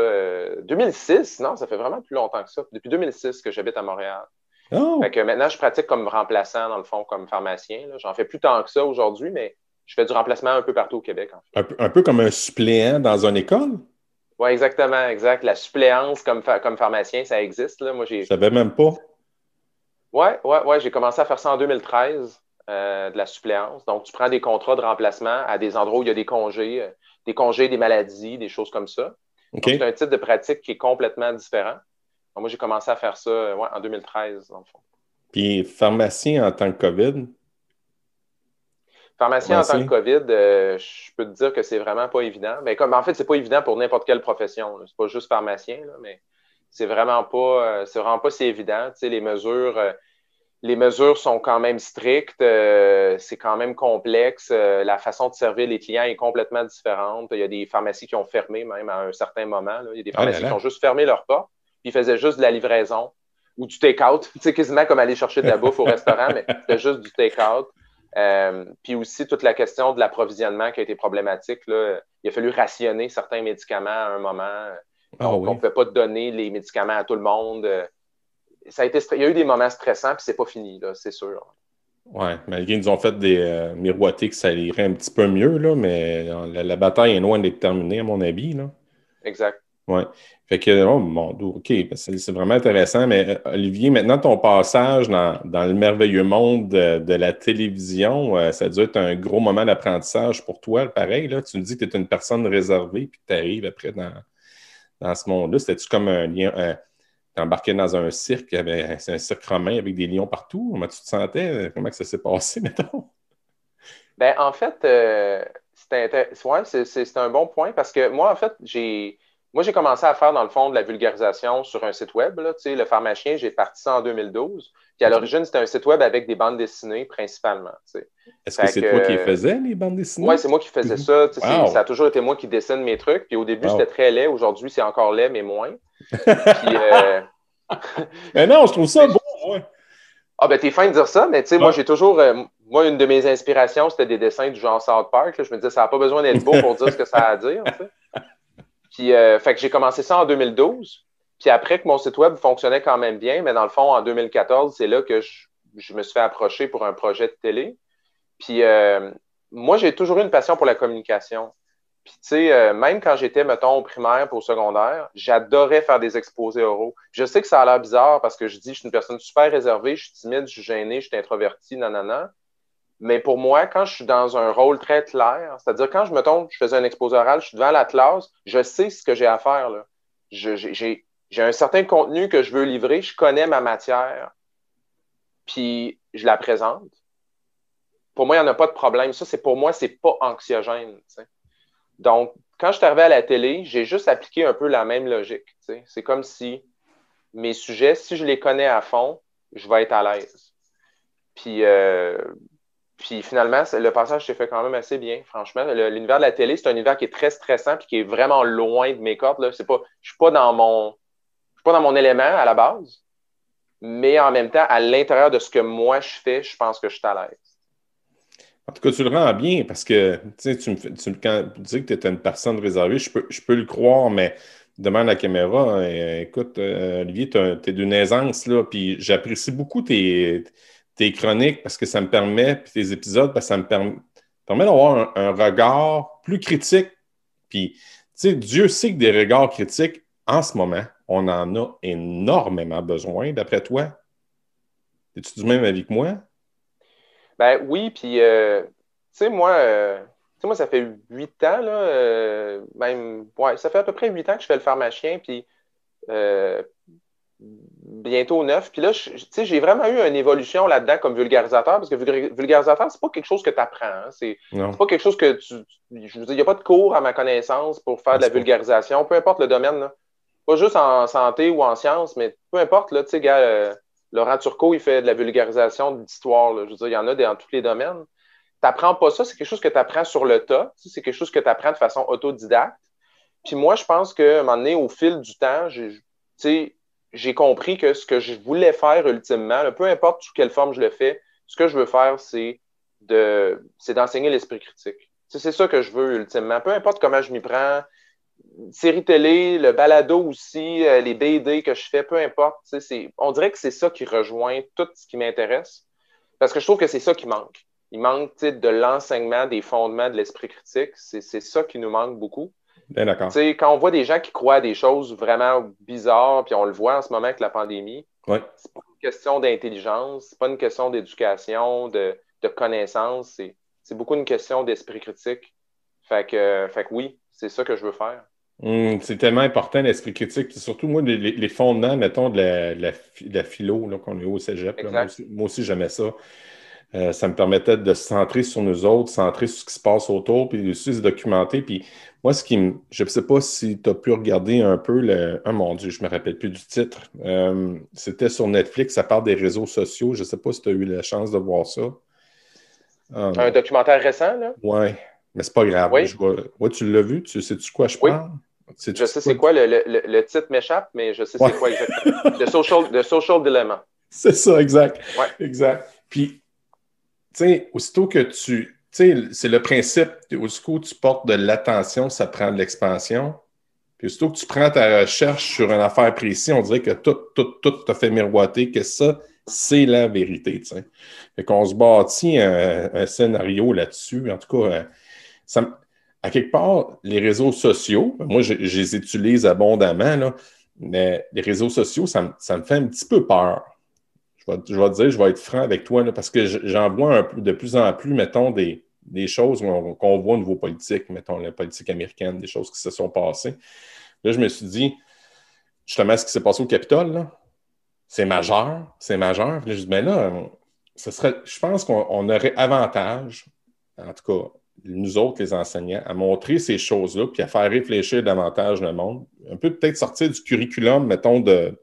2006, euh, non, ça fait vraiment plus longtemps que ça. Depuis 2006 que j'habite à Montréal. Oh. que maintenant, je pratique comme remplaçant, dans le fond, comme pharmacien. J'en fais plus tant que ça aujourd'hui, mais je fais du remplacement un peu partout au Québec. un, peu, comme un suppléant dans une école? Oui, exactement, exact. La suppléance comme, comme pharmacien, ça existe. Là. Moi. Je savais même pas. Oui, ouais, ouais, j'ai commencé à faire ça en 2013, euh, de la suppléance. Donc, tu prends des contrats de remplacement à des endroits où il y a des congés, euh, des congés, des maladies, des choses comme ça. C'est un type de pratique qui est complètement différent moi, j'ai commencé à faire ça euh, en 2013, dans le fond. Puis pharmacien en tant que COVID? Pharmacien en tant que COVID, euh, je peux te dire que c'est vraiment pas évident. Mais comme en fait, c'est pas évident pour n'importe quelle profession. C'est pas juste pharmacien, mais c'est vraiment pas euh, c'est vraiment pas si évident. les mesures, les mesures sont quand même strictes, c'est quand même complexe. la façon de servir les clients est complètement différente. Il y a des pharmacies qui ont fermé même à un certain moment. Il y a des ah pharmacies qui ont juste fermé leurs portes il faisait juste de la livraison ou du take-out. Tu sais, quasiment comme aller chercher de la bouffe au restaurant, mais c'était juste du take-out. Euh, puis aussi toute la question de l'approvisionnement qui a été problématique. Là. Il a fallu rationner certains médicaments à un moment. Ah on ne peut pas donner les médicaments à tout le monde. Ça a été, il y a eu des moments stressants, puis c'est pas fini, c'est sûr. Oui, malgré qu'ils nous ont fait des euh, miroiter que ça irait un petit peu mieux, là, mais euh, la, la, bataille est loin d'être terminée, à mon avis. Là. Exact. Oui. Fait que, oh, bon, OK, c'est vraiment intéressant. Mais euh, Olivier, maintenant, ton passage dans, le merveilleux monde de, la télévision, euh, ça a dû être un gros moment d'apprentissage pour toi, pareil. Là, tu me dis que tu es une personne réservée puis tu arrives après dans, dans ce monde-là. C'était-tu comme un lien. tu embarquais dans un cirque, c'est un cirque romain avec des lions partout? Comment tu te sentais? Comment que ça s'est passé, mettons? Ben, en fait, euh, c'est un bon point parce que moi, en fait, j'ai moi, j'ai commencé à faire, dans le fond, de la vulgarisation sur un site web. Là, le pharmacien, j'ai parti ça en 2012. Puis à l'origine, c'était un site web avec des bandes dessinées principalement. Est-ce que c'est toi qui faisais, les bandes dessinées? Oui, c'est moi qui faisais ça. Ça a toujours été moi qui dessine mes trucs. Puis au début, c'était très laid. Aujourd'hui, c'est encore laid, mais moins. Puis, euh... mais non, je trouve ça beau, moi. Ah, ben, t'es fin de dire ça, mais tu sais, moi, j'ai toujours. Euh, moi, une de mes inspirations, c'était des dessins du genre South Park. Je me disais, ça n'a pas besoin d'être beau pour dire ce que ça a à dire. Puis, euh, fait que j'ai commencé ça en 2012. Puis après que mon site web fonctionnait quand même bien, mais dans le fond, en 2014, c'est là que je, me suis fait approcher pour un projet de télé. Puis euh, moi, j'ai toujours eu une passion pour la communication. Puis, tu sais, euh, même quand j'étais, mettons, au primaire pour au secondaire, j'adorais faire des exposés oraux. Je sais que ça a l'air bizarre parce que je dis, je suis une personne super réservée, je suis timide, je suis gêné, je suis introverti, nanana. Mais pour moi, quand je suis dans un rôle très clair, c'est-à-dire quand je me tombe, je faisais un exposé oral, je suis devant la classe, je sais ce que j'ai à faire. Là. J'ai un certain contenu que je veux livrer, je connais ma matière, puis je la présente. Pour moi, il n'y en a pas de problème. Ça, c'est pour moi, c'est pas anxiogène. Donc, quand je suis arrivé à la télé, j'ai juste appliqué un peu la même logique. C'est comme si mes sujets, si je les connais à fond, je vais être à l'aise. Puis, euh, puis finalement, le passage s'est fait quand même assez bien, franchement. L'univers de la télé, c'est un univers qui est très stressant et qui est vraiment loin de mes cordes. Là. Pas, je suis pas dans mon. suis pas dans mon élément à la base, mais en même temps, à l'intérieur de ce que moi je fais, je pense que je suis à l'aise. En tout cas, tu le rends bien parce que tu me tu, quand tu dis que tu es une personne réservée, je peux, je peux le croire, mais devant la caméra, euh, écoute, euh, Olivier, tu es d'une aisance, là, puis j'apprécie beaucoup tes, tes, chroniques parce que ça me permet, puis tes épisodes, parce que ça me permet, d'avoir un, regard plus critique. Puis, tu sais, Dieu sait que des regards critiques, en ce moment, on en a énormément besoin, d'après toi. Es-tu du même avis que moi? Ben oui, puis, euh, tu sais, moi, euh, moi, ça fait huit ans, là, euh, même, ouais, ça fait à peu près huit ans que je fais le pharmacien, puis bientôt neuf. Puis là, tu sais, j'ai vraiment eu une évolution là-dedans comme vulgarisateur, parce que vulgarisateur, c'est pas quelque chose que tu apprends. Hein, c'est pas quelque chose que tu. je veux dire, il n'y a pas de cours à ma connaissance pour faire de la vulgarisation, peu importe le domaine. Là. Pas juste en santé ou en sciences, mais peu importe, là, tu sais, gars Laurent Turcot, il fait de la vulgarisation d'histoire. Je veux dire, il y en a dans tous les domaines. Tu n'apprends pas ça, c'est quelque chose que tu apprends sur le tas. C'est quelque chose que tu apprends de façon autodidacte. Puis moi, je pense qu'à un moment donné, au fil du temps, j'ai compris que ce que je voulais faire ultimement, peu importe sous quelle forme je le fais, ce que je veux faire, c'est d'enseigner l'esprit critique. C'est ça que je veux ultimement. Peu importe comment je m'y prends, série télé, le balado aussi, euh, les BD que je fais, peu importe. On dirait que c'est ça qui rejoint tout ce qui m'intéresse. Parce que je trouve que c'est ça qui manque. Il manque de l'enseignement des fondements de l'esprit critique. C'est ça qui nous manque beaucoup. Bien d'accord. Quand on voit des gens qui croient à des choses vraiment bizarres, puis on le voit en ce moment avec la pandémie, ouais. c'est pas une question d'intelligence, c'est pas une question d'éducation, de, de connaissance, c'est beaucoup une question d'esprit critique. Fait que, fait que oui, c'est ça que je veux faire. Hum, c'est tellement important l'esprit critique. Surtout, moi, les, fondements, mettons, de la, la, philo qu'on est au cégep. moi, aussi, j'aimais ça. Euh, ça me permettait de se centrer sur nous autres, centrer sur ce qui se passe autour, puis aussi se documenter. Puis moi, ce qui me. Je ne sais pas si tu as pu regarder un peu le. Oh mon Dieu, je ne me rappelle plus du titre. Euh, c'était sur Netflix, ça parle des réseaux sociaux. Je ne sais pas si tu as eu la chance de voir ça. un documentaire récent, là? Oui. Mais c'est pas grave. Oui. tu l'as vu? Tu sais-tu quoi je parle? Je sais c'est quoi, le, le, le, titre m'échappe, mais je sais c'est quoi exactement. The social, social Dilemma. C'est ça, exact. Exact. Puis, sais, aussitôt que tu. Tu sais, c'est le principe, aussitôt que tu portes de l'attention, ça prend de l'expansion. Puis, aussitôt que tu prends ta recherche sur une affaire précise, on dirait que tout, tout, tout t'a fait miroiter que ça, c'est la vérité. Sais. Fait qu'on se bâtit un, scénario là-dessus. En tout cas, euh, ça, à quelque part, les réseaux sociaux, moi, je, les utilise abondamment, mais les réseaux sociaux, ça, me fait un petit peu peur. Je vais, te dire, je vais être franc avec toi, parce que j'en vois de plus en plus, mettons, des, choses qu'on voit au niveau politique, mettons, la politique américaine, des choses qui se sont passées. Là, je me suis dit, justement, ce qui s'est passé au Capitole, c'est majeur, c'est majeur. Là, je dis, mais là, ce serait, je pense qu'on aurait avantage, en tout cas, nous autres, les enseignants, à montrer ces choses-là, puis à faire réfléchir davantage le monde. Un peu peut-être sortir du curriculum, mettons, de,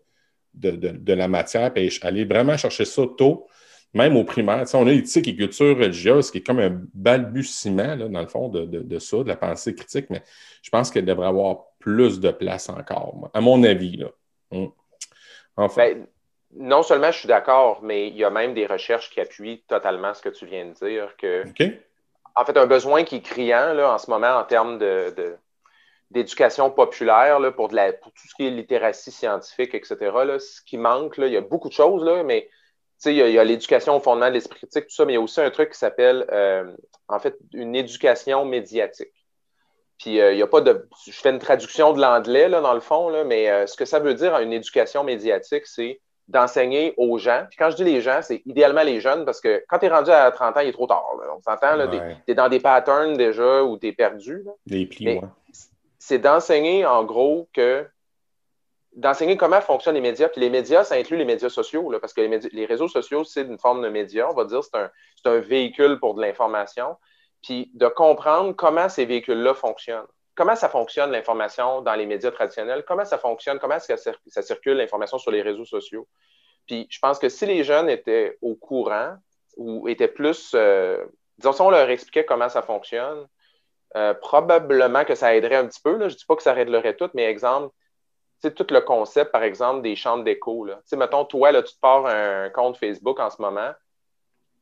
de, la matière, puis aller vraiment chercher ça tôt, même au primaire. on a éthique et culture religieuse, qui est comme un balbutiement, dans le fond, de, ça, de la pensée critique, mais je pense qu'elle devrait avoir plus de place encore, à mon avis. Là. Hum. Enfin. Ben, non seulement je suis d'accord, mais il y a même des recherches qui appuient totalement ce que tu viens de dire, que en fait, un besoin qui est criant là, en ce moment en termes de, d'éducation populaire là, pour, de la, pour tout ce qui est littératie scientifique, etc. Là, ce qui manque, là, il y a beaucoup de choses, là, mais il y, a, l'éducation au fondement de l'esprit critique, tout ça, mais il y a aussi un truc qui s'appelle, euh, en fait, une éducation médiatique. Puis il y a pas de. Je fais une traduction de l'anglais, là, dans le fond, là, mais ce que ça veut dire, une éducation médiatique, c'est d'enseigner aux gens. Puis quand je dis les gens, c'est idéalement les jeunes parce que quand tu es rendu à 30 ans, il est trop tard. On s'entend, tu es, dans des patterns déjà où tu es perdu. Des plis, C'est d'enseigner en gros que d'enseigner comment fonctionnent les médias. Puis les médias, ça inclut les médias sociaux, parce que les, les, réseaux sociaux, c'est une forme de média, on va dire, c'est un, un, véhicule pour de l'information. Puis de comprendre comment ces véhicules-là fonctionnent comment ça fonctionne l'information dans les médias traditionnels, comment ça fonctionne, comment est-ce que ça circule l'information sur les réseaux sociaux? Puis je pense que si les jeunes étaient au courant ou étaient plus, euh, disons, si on leur expliquait comment ça fonctionne, euh, probablement que ça aiderait un petit peu. Je ne dis pas que ça réglerait tout, mais exemple, tout le concept, par exemple, des chambres d'écho. Mettons, toi, là, tu te pars un compte Facebook en ce moment,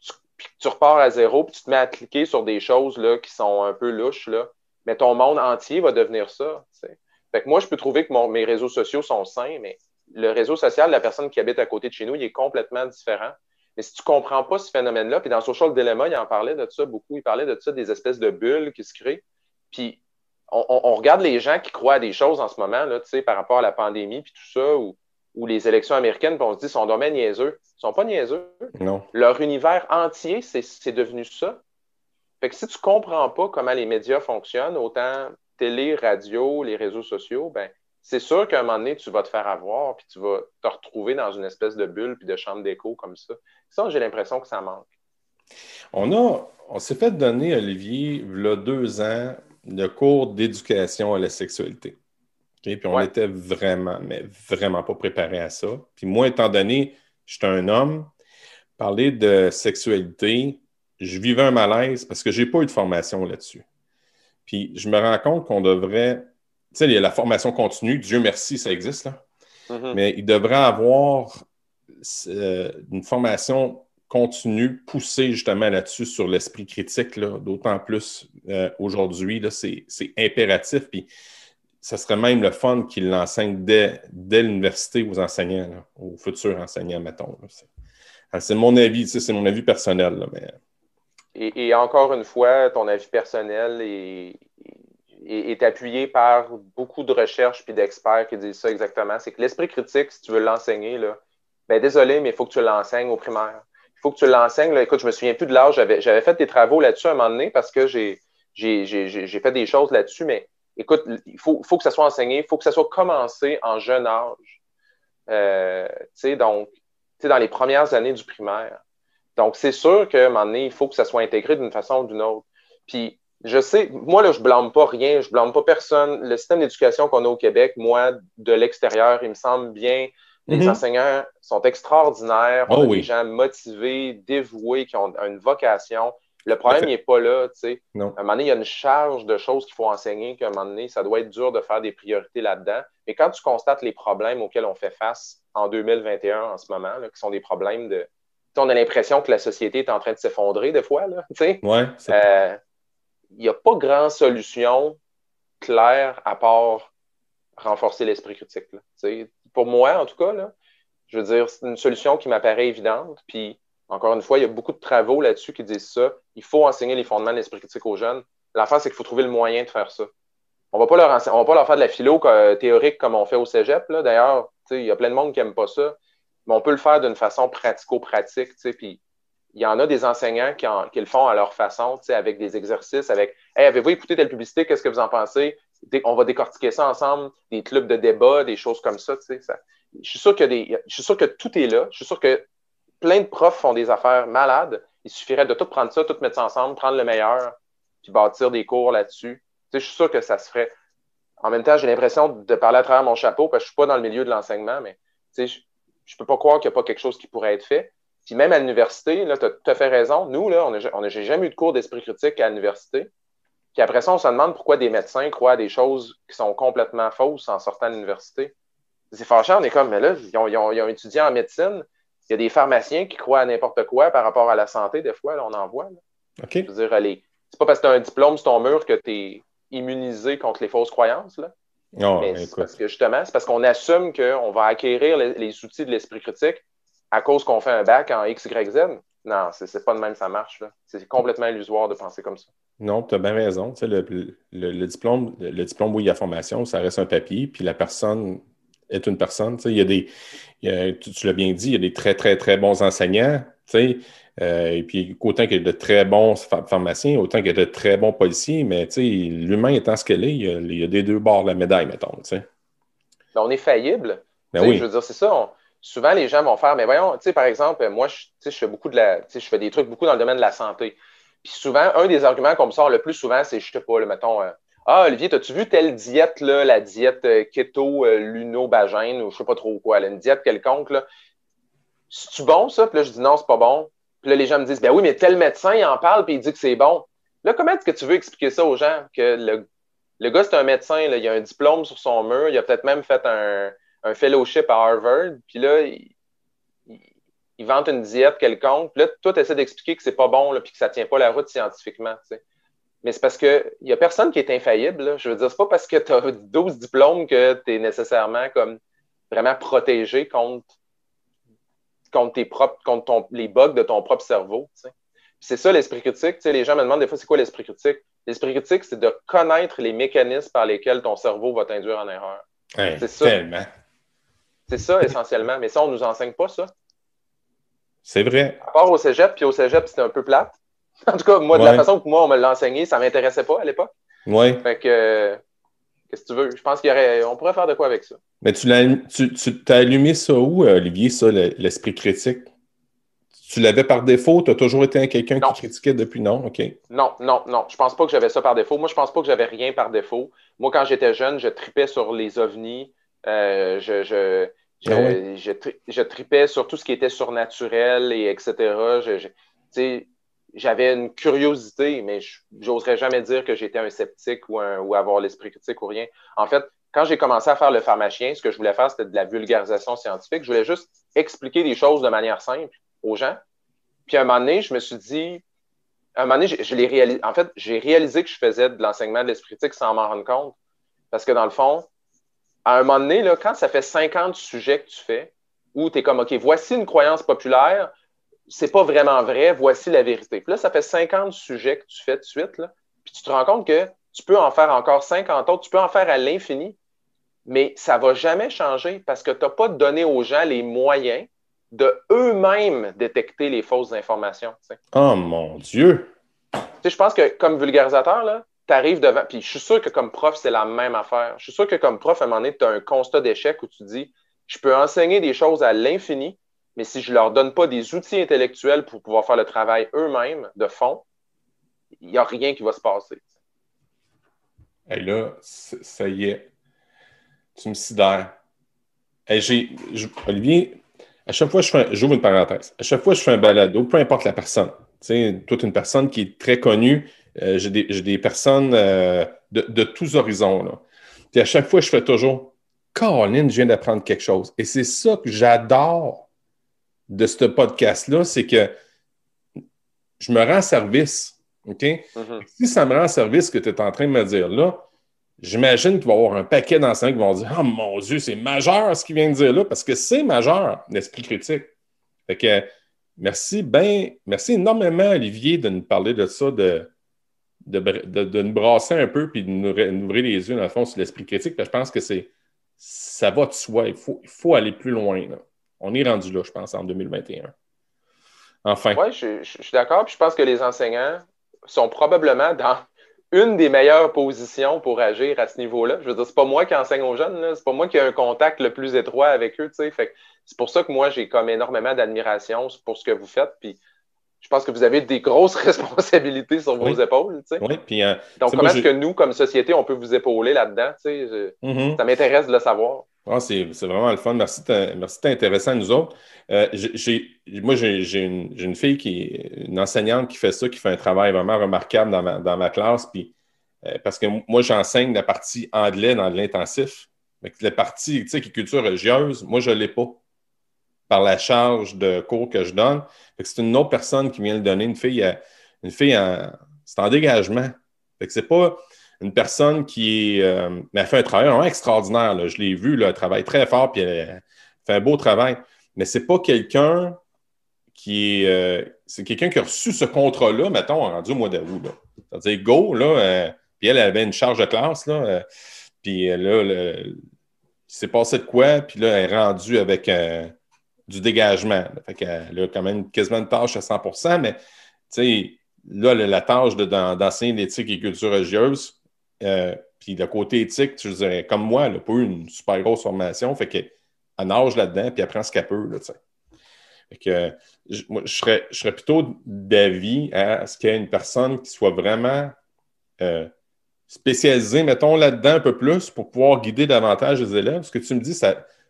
tu, tu repars à zéro, puis tu te mets à cliquer sur des choses là, qui sont un peu louches. Là mais ton monde entier va devenir ça. Fait que moi, je peux trouver que mes réseaux sociaux sont sains, mais le réseau social de la personne qui habite à côté de chez nous, il est complètement différent. Mais si tu ne comprends pas ce phénomène-là, puis dans Social Dilemma, il en parlait de ça beaucoup, il parlait de ça, des espèces de bulles qui se créent. Puis on, regarde les gens qui croient à des choses en ce moment, là, par rapport à la pandémie, puis tout ça, ou, les élections américaines, puis on se dit, son domaine niaiseux. Ils ne sont pas niaiseux. Non. Leur univers entier, c'est devenu ça. Fait que si tu ne comprends pas comment les médias fonctionnent, autant télé, radio, les réseaux sociaux, ben c'est sûr qu'à un moment donné, tu vas te faire avoir, puis tu vas te retrouver dans une espèce de bulle puis de chambre d'écho comme ça. Ça, j'ai l'impression que ça manque. On a, on s'est fait donner, Olivier, il y a deux ans, le cours d'éducation à la sexualité. Puis on était vraiment, mais vraiment pas préparé à ça. Puis moi, étant donné, j'étais un homme, parler de sexualité, je vivais un malaise parce que je n'ai pas eu de formation là-dessus. Puis je me rends compte qu'on devrait, sais, il y a la formation continue, Dieu merci, ça existe là, mm-hmm. mais il devrait avoir euh, une formation continue poussée justement là-dessus sur l'esprit critique, d'autant plus euh, aujourd'hui, c'est impératif. Puis ce serait même le fun qu'il l'enseigne dès, dès l'université aux enseignants, aux futurs enseignants, mettons. C'est mon avis, c'est mon avis personnel, là, mais et, encore une fois, ton avis personnel est, est, appuyé par beaucoup de recherches et d'experts qui disent ça exactement. C'est que l'esprit critique, si tu veux l'enseigner, ben désolé, mais il faut que tu l'enseignes au primaire. Il faut que tu l'enseignes. Écoute, je me souviens plus de l'âge. J'avais fait des travaux là-dessus à un moment donné parce que j'ai fait des choses là-dessus, mais écoute, il faut, que ça soit enseigné, il faut que ça soit commencé en jeune âge. Euh, tu sais, donc, tu dans les premières années du primaire. Donc, c'est sûr qu'à un moment donné, il faut que ça soit intégré d'une façon ou d'une autre. Puis, je sais, moi, là, je blâme pas rien, je blâme pas personne. Le système d'éducation qu'on a au Québec, moi, de l'extérieur, il me semble bien. Les mhm. enseignants sont extraordinaires, oh, des gens motivés, dévoués, qui ont une vocation. Le problème n'est pas là, tu sais. À un moment donné, il y a une charge de choses qu'il faut enseigner, qu'à un moment donné, ça doit être dur de faire des priorités là-dedans. Mais quand tu constates les problèmes auxquels on fait face en 2021 en ce moment, qui sont des problèmes de, on a l'impression que la société est en train de s'effondrer des fois. Là, ouais, euh, n'y a pas grand solution claire à part renforcer l'esprit critique. Pour moi, en tout cas, là, je veux dire, c'est une solution qui m'apparaît évidente. Puis, encore une fois, il y a beaucoup de travaux là-dessus qui disent ça. Il faut enseigner les fondements de l'esprit critique aux jeunes. L'affaire, c'est qu'il faut trouver le moyen de faire ça. On ne va pas leur faire de la philo théorique comme on fait au cégep. D'ailleurs, il y a plein de monde qui n'aime pas ça mais on peut le faire d'une façon pratico-pratique. Puis il y en a des enseignants qui, le font à leur façon, avec des exercices, avec Hey, avez-vous écouté telle publicité, qu'est-ce que vous en pensez? On va décortiquer ça ensemble, des clubs de débat, des choses comme ça. ça. Je, suis sûr que des... je suis sûr que tout est là. Je suis sûr que plein de profs font des affaires malades. Il suffirait de tout prendre ça, tout mettre ça ensemble, prendre le meilleur, puis bâtir des cours là-dessus. Je suis sûr que ça se ferait. En même temps, j'ai l'impression de parler à travers mon chapeau parce que je ne suis pas dans le milieu de l'enseignement, mais je peux pas croire qu'il n'y a pas quelque chose qui pourrait être fait. Puis même à l'université, tu as tout à fait raison. Nous, là, on n'a jamais eu de cours d'esprit critique à l'université. Puis après ça, on se demande pourquoi des médecins croient à des choses qui sont complètement fausses en sortant de l'université. C'est fâchant, on est comme, mais là, ils ont, étudié en médecine. Il y a des pharmaciens qui croient à n'importe quoi par rapport à la santé, des fois, là, on en voit. OK. Je veux dire, c'est pas parce que tu as un diplôme sur ton mur que tu es immunisé contre les fausses croyances. Là. Oh, parce que justement, c'est parce qu'on assume qu'on va acquérir les, outils de l'esprit critique à cause qu'on fait un bac en X, Y, Z? Non, c'est pas de même ça marche. C'est complètement illusoire de penser comme ça. Non, tu as bien raison. le, diplôme, le diplôme, oui, il y a formation, ça reste un papier, puis la personne est une personne. il y a des, tu, l'as bien dit, il y a des très, très, très bons enseignants, euh, et puis autant qu'il y a de très bons pharmaciens, autant qu'il y a de très bons policiers, mais l'humain étant ce qu'il est, il y, a, des deux bords de la médaille, mettons. Ben, on est faillible. Ben oui. Je veux dire, c'est ça. Souvent, les gens vont faire, mais voyons, par exemple, moi, je, je fais beaucoup de la, je fais des trucs beaucoup dans le domaine de la santé. Puis souvent, un des arguments qu'on me sort le plus souvent, c'est, je sais pas, mettons, euh, ah, Olivier, as-tu vu telle diète, là, la diète euh, keto euh, lunobagène ou je sais pas trop quoi, une diète quelconque, là. C'est-tu bon, ça? Puis là, je dis non, c'est pas bon. Puis là, les gens me disent, ben oui, mais tel médecin, il en parle, puis il dit que c'est bon. Là, comment est-ce que tu veux expliquer ça aux gens? Que le, le gars, c'est un médecin, là, il a un diplôme sur son mur, il a peut-être même fait un, un fellowship à Harvard, puis là, il, il vante une diète quelconque. Puis là, toi, tu essaies d'expliquer que c'est pas bon, puis que ça tient pas la route scientifiquement. Mais c'est parce qu'il n'y a personne qui est infaillible. Je veux dire, c'est pas parce que tu as 12 diplômes que tu es nécessairement comme vraiment protégé contre, contre, tes propres, contre les bugs de ton propre cerveau. C'est ça l'esprit critique. les gens me demandent des fois c'est quoi l'esprit critique? L'esprit critique, c'est de connaître les mécanismes par lesquels ton cerveau va t'induire en erreur. c'est ça. C'est ça essentiellement. Mais ça, on ne nous enseigne pas ça. C'est vrai. À part au cégep, puis au cégep, c'était un peu plate. En tout cas, moi, de la façon que moi, on me l'a enseigné, ça ne m'intéressait pas à l'époque. Oui. Fait que, qu'est-ce que tu veux? Je pense qu'on pourrait faire de quoi avec ça. Mais tu l'as tu, tu as allumé ça où, Olivier, ça, l'esprit critique? Tu l'avais par défaut? Tu as toujours été quelqu'un qui critiquait depuis? Non? OK. Non, non, non. Je pense pas que j'avais ça par défaut. Moi, je pense pas que j'avais rien par défaut. Moi, quand j'étais jeune, je tripais sur les ovnis. Euh, je, je, ah je, tripais sur tout ce qui était surnaturel et etc. J'avais une curiosité, mais j'oserais jamais dire que j'étais un sceptique ou, avoir l'esprit critique ou rien. En fait, quand j'ai commencé à faire le pharmacien, ce que je voulais faire, c'était de la vulgarisation scientifique. Je voulais juste expliquer des choses de manière simple aux gens. Puis à un moment donné, je me suis dit, à un moment donné, je, je réalisé. En fait, j'ai réalisé que je faisais de l'enseignement de l'esprit critique sans m'en rendre compte. Parce que dans le fond, à un moment donné, là, quand ça fait 50 sujets que tu fais, où tu es comme, OK, voici une croyance populaire, c'est pas vraiment vrai, voici la vérité. Puis là, ça fait 50 sujets que tu fais de suite, là, puis tu te rends compte que tu peux en faire encore 50 autres, tu peux en faire à l'infini, mais ça va jamais changer parce que tu n'as pas donné aux gens les moyens de eux-mêmes détecter les fausses informations. Oh mon Dieu! je pense que comme vulgarisateur, là, tu arrives devant, puis je suis sûr que comme prof, c'est la même affaire. Je suis sûr que comme prof, à un moment donné, tu as un constat d'échec où tu dis, je peux enseigner des choses à l'infini, mais si je ne leur donne pas des outils intellectuels pour pouvoir faire le travail eux-mêmes de fond, il n'y a rien qui va se passer. Et là, ça y est, tu me sidères. Olivier, à chaque fois que j'ouvre une parenthèse, à chaque fois que je fais un balado, peu importe la personne, tu sais, toute une personne qui est très connue, euh, j'ai des, personnes euh, de, tous horizons. Là. Puis à chaque fois, je fais toujours Caroline, je viens d'apprendre quelque chose. Et c'est ça que j'adore de ce podcast-là, c'est que je me rends service. OK? Mm-hmm. Si ça me rend service, ce que tu es en train de me dire là, j'imagine qu'il va y avoir un paquet d'enseignants qui vont dire Oh mon Dieu, c'est majeur ce qu'il vient de dire là, parce que c'est majeur, l'esprit critique. Fait que merci, ben, merci énormément, Olivier, de nous parler de ça, de, de, nous brasser un peu puis de nous, ouvrir les yeux, dans le fond, sur l'esprit critique. je pense que c'est ça va de soi. Il faut, il faut aller plus loin. On est rendu là, je pense, en 2021. Enfin. Oui, je, suis d'accord. Puis je pense que les enseignants sont probablement dans une des meilleures positions pour agir à ce niveau-là. Je veux dire, c'est pas moi qui enseigne aux jeunes, c'est pas moi qui ai un contact le plus étroit avec eux. C'est pour ça que moi, j'ai comme énormément d'admiration pour ce que vous faites. Puis je pense que vous avez des grosses responsabilités sur vos épaules. Oui, puis, euh, Donc, comment est-ce que nous, comme société, on peut vous épauler là-dedans? Mm-hmm. Ça m'intéresse de le savoir. Ah, c'est vraiment le fun. Merci de t'intéresser à nous autres. Euh, moi, j'ai une, fille qui est une enseignante qui fait ça, qui fait un travail vraiment remarquable dans ma, classe. Puis, euh, parce que moi, j'enseigne la partie anglais dans l'intensif. La partie, qui est culture religieuse, moi, je ne l'ai pas par la charge de cours que je donne. C'est une autre personne qui vient le donner, une fille, euh, une fille en, c'est en dégagement. Ce n'est pas une personne qui euh, a fait un travail vraiment extraordinaire. Je l'ai vu, là, elle travaille très fort, puis elle, fait un beau travail. Mais ce n'est pas quelqu'un qui est. Euh, c'est quelqu'un qui a reçu ce contrat-là, mettons, rendu au mois d'août. C'est-à-dire, go, là, puis elle, avait une charge de classe, là, puis là, il s'est passé de quoi, puis là, elle est rendue avec du dégagement. Fait qu'elle a quand même quasiment une tâche à 100% mais, tu là, la tâche d'enseigner l'éthique et culture religieuse, puis le côté éthique, je dirais, comme moi, elle n'a pas eu une super grosse formation, fait qu'elle nage là-dedans, puis elle prend ce qu'elle peut, là, fait que, je, serais, je, serais, plutôt d'avis à ce qu'il y ait une personne qui soit vraiment euh, spécialisée, mettons, là-dedans un peu plus pour pouvoir guider davantage les élèves. Ce que tu me dis,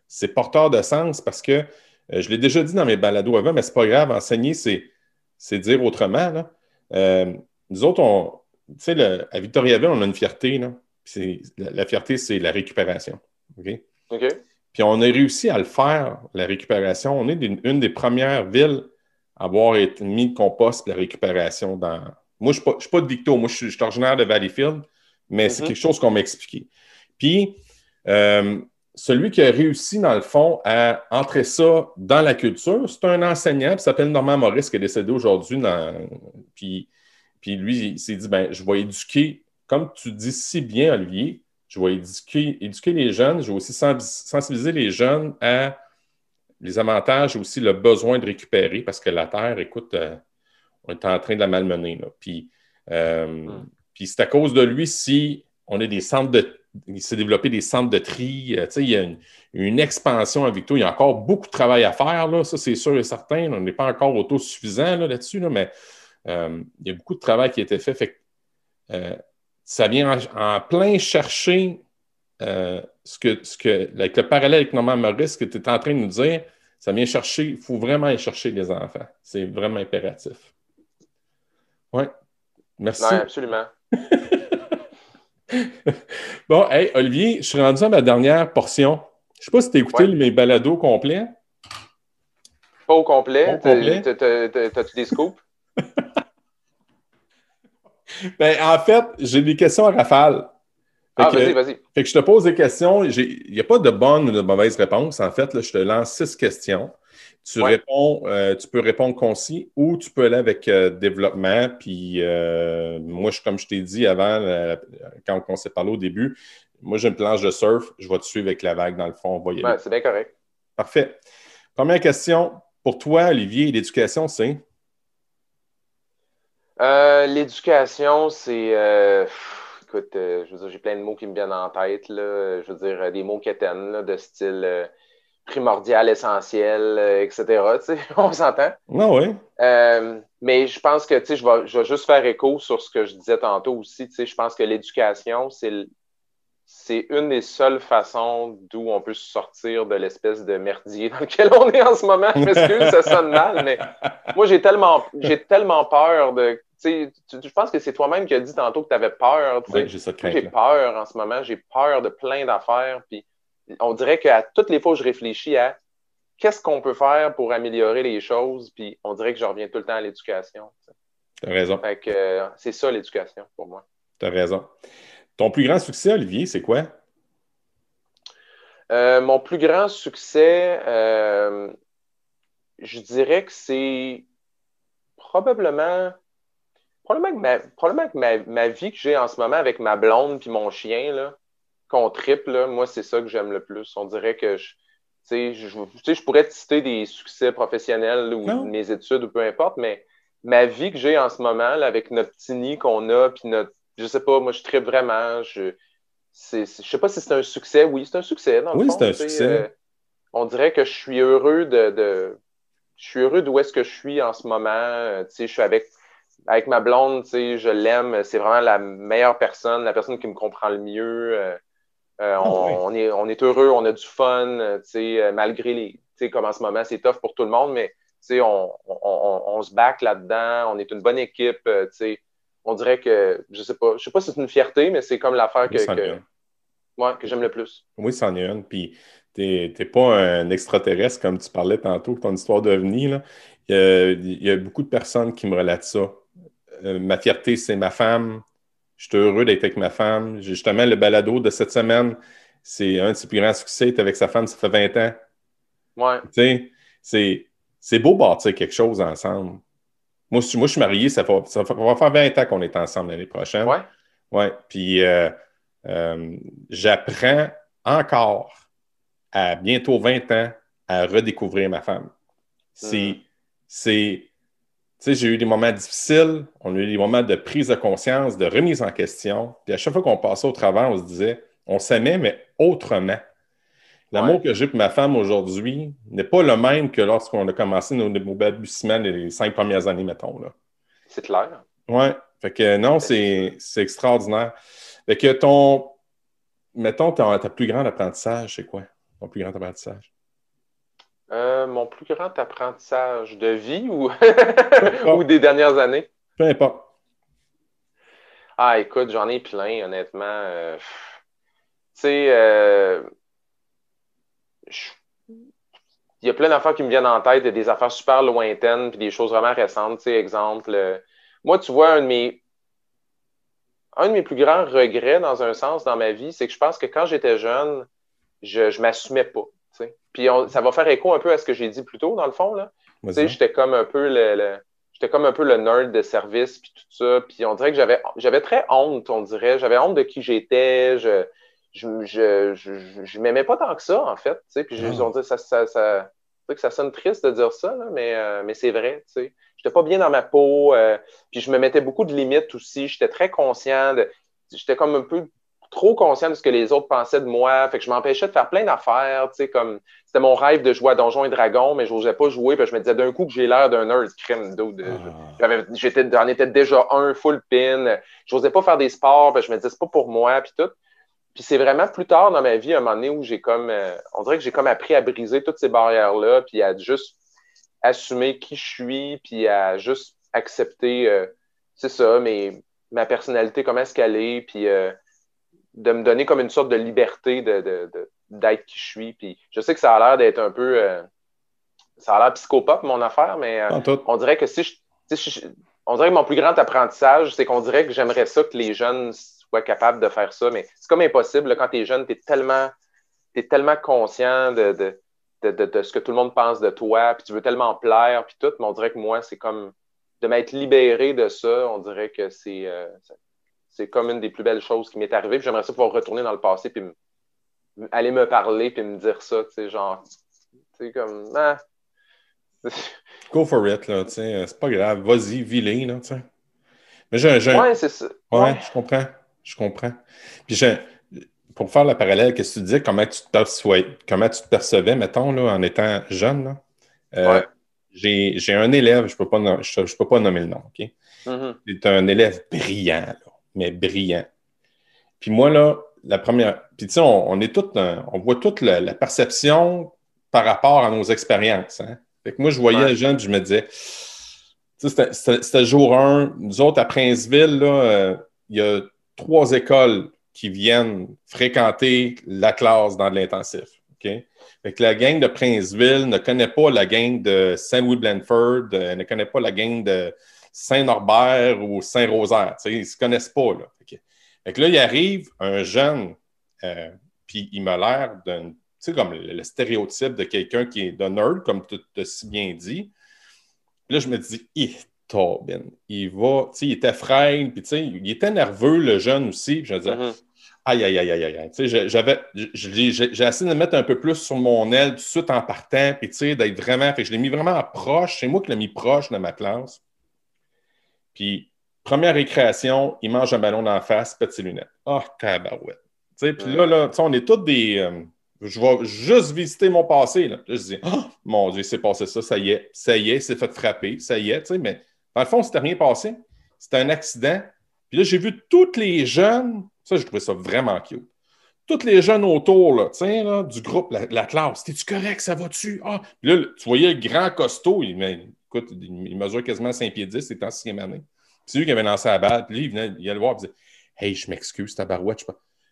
c'est porteur de sens parce que euh, je l'ai déjà dit dans mes balados avant, mais c'est pas grave, enseigner, c'est dire autrement. Là. Euh, nous autres, on, sais, à Victoriaville, on a une fierté. Là. La, la, fierté, c'est la récupération. OK? Puis on a réussi à le faire, la récupération. On est une, des premières villes à avoir été mis de compost la récupération dans. Moi, je ne suis, pas de Victo, moi, je suis, originaire de Valleyfield, mais c'est mhm. quelque chose qu'on m'a expliqué. Puis, euh, celui qui a réussi, dans le fond, à entrer ça dans la culture, c'est un enseignant qui s'appelle Normand Maurice, qui est décédé aujourd'hui. Puis, puis lui, il s'est dit ben, je vais éduquer, comme tu dis si bien, Olivier, je vais éduquer, les jeunes, je vais aussi sensibiliser les jeunes à les avantages et aussi le besoin de récupérer parce que la Terre, écoute, euh, on est en train de la malmener. Puis, euh, hmm. puis c'est à cause de lui si on a des centres de. Il s'est développé des centres de tri. Euh, il y a une, expansion à Victo. Il y a encore beaucoup de travail à faire, là, ça c'est sûr et certain. On n'est pas encore autosuffisant là-dessus, mais il y a beaucoup de travail qui a été fait. fait ça vient en, plein chercher euh, ce, que, ce que, avec le parallèle avec Norman Maurice, que tu es en train de nous dire, ça vient chercher, il faut vraiment aller chercher les enfants. C'est vraiment impératif. Oui. Merci. Oui, absolument. bon, hey, Olivier, je suis rendu à ma dernière portion. Je ne sais pas si tu as écouté mes balados complets. Pas au complet. T'as-tu des scoops? ben, en fait, j'ai des questions à rafale. ah, vas-y, vas-y. Fait que je te pose des questions. Il n'y a pas de bonne ou de mauvaise réponse. En fait, là, je te lance six questions. Tu réponds, euh, tu peux répondre concis ou tu peux aller avec euh, développement. Puis euh, moi, je, comme je t'ai dit avant, quand on s'est parlé au début, moi j'ai une planche de surf, je vais te suivre avec la vague dans le fond. Ouais, c'est bien correct. Parfait. Première question. Pour toi, Olivier, l'éducation, c'est? Euh, l'éducation, c'est. Écoute, euh, je veux dire, j'ai plein de mots qui me viennent en tête. Là. Je veux dire, des mots quétaines, de style primordial, essentiel, etc. on s'entend? Ah oui. mais je pense que je vais, je vais juste faire écho sur ce que je disais tantôt aussi. Je pense que l'éducation, c'est une des seules façons d'où on peut sortir de l'espèce de merdier dans lequel on est en ce moment. Je m'excuse, ça sonne mal, mais moi, j'ai tellement, tellement peur de. Je pense que c'est toi-même qui as dit tantôt que tu avais peur. Oui, j'ai J'ai peur en ce moment. J'ai peur de plein d'affaires. Puis on dirait qu'à toutes les fois, je réfléchis à qu'est-ce qu'on peut faire pour améliorer les choses. Puis on dirait que je reviens tout le temps à l'éducation. Tu as raison. Fait que euh, c'est ça l'éducation pour moi. Tu as raison. Ton plus grand succès, Olivier, c'est quoi? Euh, mon plus grand succès, euh, je dirais que c'est probablement, probablement que, ma, vie que j'ai en ce moment avec ma blonde puis mon chien, qu'on triple, moi, c'est ça que j'aime le plus. On dirait que je, je, je pourrais te citer des succès professionnels ou mes études ou peu importe, mais ma vie que j'ai en ce moment, avec notre petit nid qu'on a, puis notre je sais pas, moi, je tripe vraiment. Je, je sais pas si c'est un succès. Oui, c'est un succès. Dans oui, c'est un succès. Euh, on dirait que je suis heureux de. je suis heureux d'où est-ce que je suis en ce moment. Euh, je suis avec, avec ma blonde, je l'aime. C'est vraiment la meilleure personne, la personne qui me comprend le mieux. Euh, ah on, est, on est heureux, on a du fun, malgré les. Comme en ce moment, c'est tough pour tout le monde, mais on, on, on, se back là-dedans, on est une bonne équipe. on dirait que, je sais pas, je sais pas si c'est une fierté, mais c'est comme l'affaire que, que, j'aime le plus. Oui, c'en est une. Puis, t'es pas un extraterrestre comme tu parlais tantôt, ton histoire de Il, il, y a beaucoup de personnes qui me relatent ça. Euh, ma fierté, c'est ma femme. Je suis heureux d'être avec ma femme. Justement, le balado de cette semaine, c'est un de ses plus grands succès. avec sa femme, ça fait 20 ans. Ouais. Tu sais, c'est beau bâtir quelque chose ensemble. Moi, je, moi, je suis marié, ça, va, ça va faire 20 ans qu'on est ensemble l'année prochaine. Ouais. Oui. Puis euh, euh, j'apprends encore à bientôt 20 ans à redécouvrir ma femme. C'est. Mm. c'est tu sais, j'ai eu des moments difficiles, on a eu des moments de prise de conscience, de remise en question. Puis à chaque fois qu'on passait au travail, on se disait, on s'aimait, mais autrement. L'amour Ouais. que j'ai pour ma femme aujourd'hui n'est pas le même que lorsqu'on a commencé nos, nos balbutiements les cinq premières années, mettons. Là. C'est clair. Ouais. Fait que non, c'est c'est extraordinaire. Fait que ton, mettons, ton, ta plus grand apprentissage, c'est quoi? Ton plus grand apprentissage? Euh, mon plus grand apprentissage de vie ou, des dernières années? Peu importe. Ah, écoute, j'en ai plein, honnêtement. Euh, tu sais, euh, il y a plein d'affaires qui me viennent en tête, des affaires super lointaines, puis des choses vraiment récentes. Tu sais, exemple, moi, tu vois, un de mes, un de mes plus grands regrets, dans un sens, dans ma vie, c'est que je pense que quand j'étais jeune, je, je m'assumais pas. tu sais. Puis on- ça va faire écho un peu à ce que j'ai dit plus tôt, dans le fond, là. Tu sais, j'étais comme un peu le, le- j'étais comme un peu le nerd de service puis tout ça. Puis on dirait que j'avais j'avais très honte, on dirait. J'avais honte de qui j'étais. Je je, je, je, je- je m'aimais pas tant que ça, en fait. Tu sais, puis je- Ah. on dirait ça, ça, ça, que ça sonne triste de dire ça, là, mais, euh, mais c'est vrai. Tu sais. J'étais pas bien dans ma peau. euh, puis je me mettais beaucoup de limites aussi. J'étais très conscient de. J'étais comme un peu trop conscient de ce que les autres pensaient de moi. Fait que je m'empêchais de faire plein d'affaires, tu sais, comme c'était mon rêve de jouer à Donjons et Dragons, mais je n'osais pas jouer, puis je me disais d'un coup que j'ai l'air d'un nerd de- Ah. J'étais, j'en étais déjà un full pin. Je n'osais pas faire des sports, puis je me disais c'est pas pour moi, puis tout. Puis c'est vraiment plus tard dans ma vie, un moment donné, où j'ai comme, euh, on dirait que j'ai comme appris à briser toutes ces barrières-là, puis à juste assumer qui je suis, puis à juste accepter, euh, c'est ça, mais ma personnalité, comment est-ce qu'elle est, puis euh, de me donner comme une sorte de liberté de, de- de- d'être qui je suis. Puis je sais que ça a l'air d'être un peu, euh, ça a l'air psychopop mon affaire, mais euh, on dirait que si je, si je- on dirait que mon plus grand apprentissage, c'est qu'on dirait que j'aimerais ça que les jeunes soient capables de faire ça, mais c'est comme impossible. là, quand tu es jeune, tu es tellement, t'es tellement conscient de, de, de, ce que tout le monde pense de toi, puis tu veux tellement plaire, puis tout, mais on dirait que moi, c'est comme de m'être libéré de ça, on dirait que c'est euh, c'est- c'est comme une des plus belles choses qui m'est arrivée. J'aimerais ça pouvoir retourner dans le passé, puis aller me parler, puis me dire ça, tu sais, genre, tu sais, comme, ah, Go for it, là, tu sais. C'est pas grave. Vas-y, vis-les, là, tu sais. Mais j'ai un. ouais, c'est ça. Ouais, Ouais. je comprends. Je comprends. Puis j'ai- pour faire le parallèle, qu'est-ce que tu disais, comment tu te perçois- comment tu te percevais, mettons, là, en étant jeune, là? Euh, Ouais. j'ai, un élève, je peux pas je, je peux pas nommer le nom, OK? Mhm. C'est un élève brillant, là, mais brillant. Puis moi, là, la première. Puis tu sais, on, on est tout, on voit toute la, la perception par rapport à nos expériences. Hein? Fait que moi, je voyais Ouais. le jeune, puis je me disais, tu sais, c'était- jour 1. Nous autres, à Princeville, là, euh, il y a trois écoles qui viennent fréquenter la classe dans de l'intensif. OK? Fait que la gang de Princeville ne connaît pas la gang de Saint-Louis-Blanford, euh, ne connaît pas la gang de Saint-Norbert ou Saint-Rosaire. Ils ne se connaissent pas. Là. Fait que, fait que là, il arrive un jeune, euh, puis il m'a l'air d'un, tu sais, comme le, le stéréotype de quelqu'un qui est de nerd, comme tu as si bien dit. Puis là, je me dis, il Tobin, il va, tu sais, il était frêle, puis tu sais, il était nerveux, le jeune aussi. Puis je me disais, Mhm. Aïe, aïe, aïe, aïe, aïe. Tu sais, j'avais, j'ai j'ai essayé de le mettre un peu plus sur mon aile tout de suite en partant, puis tu sais, d'être vraiment. Fait que je l'ai mis vraiment proche. C'est moi qui l'ai mis proche de ma classe. Puis, première récréation, il mange un ballon d'en face, pète ses lunettes. Oh, tabarouette. Tu sais, puis là, là, on est tous des. euh, je vais juste visiter mon passé. Là, je dis, oh, mon Dieu, c'est passé ça, ça y est, ça y est, c'est fait frapper, ça y est, tu sais, mais dans le fond, c'était rien passé. C'était un accident. Puis là, j'ai vu tous les jeunes, ça, j'ai trouvé ça vraiment cute. Tous les jeunes autour, là, là, du groupe, la, la classe, t'es-tu correct, ça va-tu? Ah! Puis là, tu voyais le grand costaud, il, écoute, il, mesure quasiment 5 pieds 10, c'était en sixième année. Puis c'est lui qui avait lancé la balle, puis lui, il venait, il allait le voir, il disait Hey, je m'excuse, tabarouette,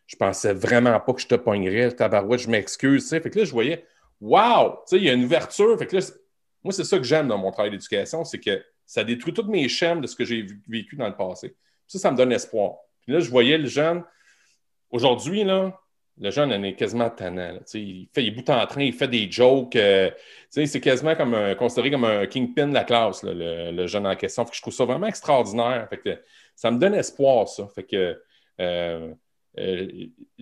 je, pensais vraiment pas que je te pognerais, tabarouette, je m'excuse. Fait que là, je voyais, wow! Il y a une ouverture. Fait que là, c'est- moi, c'est ça que j'aime dans mon travail d'éducation, c'est que ça détruit toutes mes chaînes de ce que j'ai vécu dans le passé. Ça, ça me donne espoir. Puis là, je voyais le jeune, aujourd'hui, là, le jeune en est quasiment tannant. il fait il bout en train, il fait des jokes. Euh, c'est quasiment comme un, considéré comme un kingpin de la classe, le, jeune en question. je trouve ça vraiment extraordinaire. ça me donne espoir, ça. Fait que, euh, euh,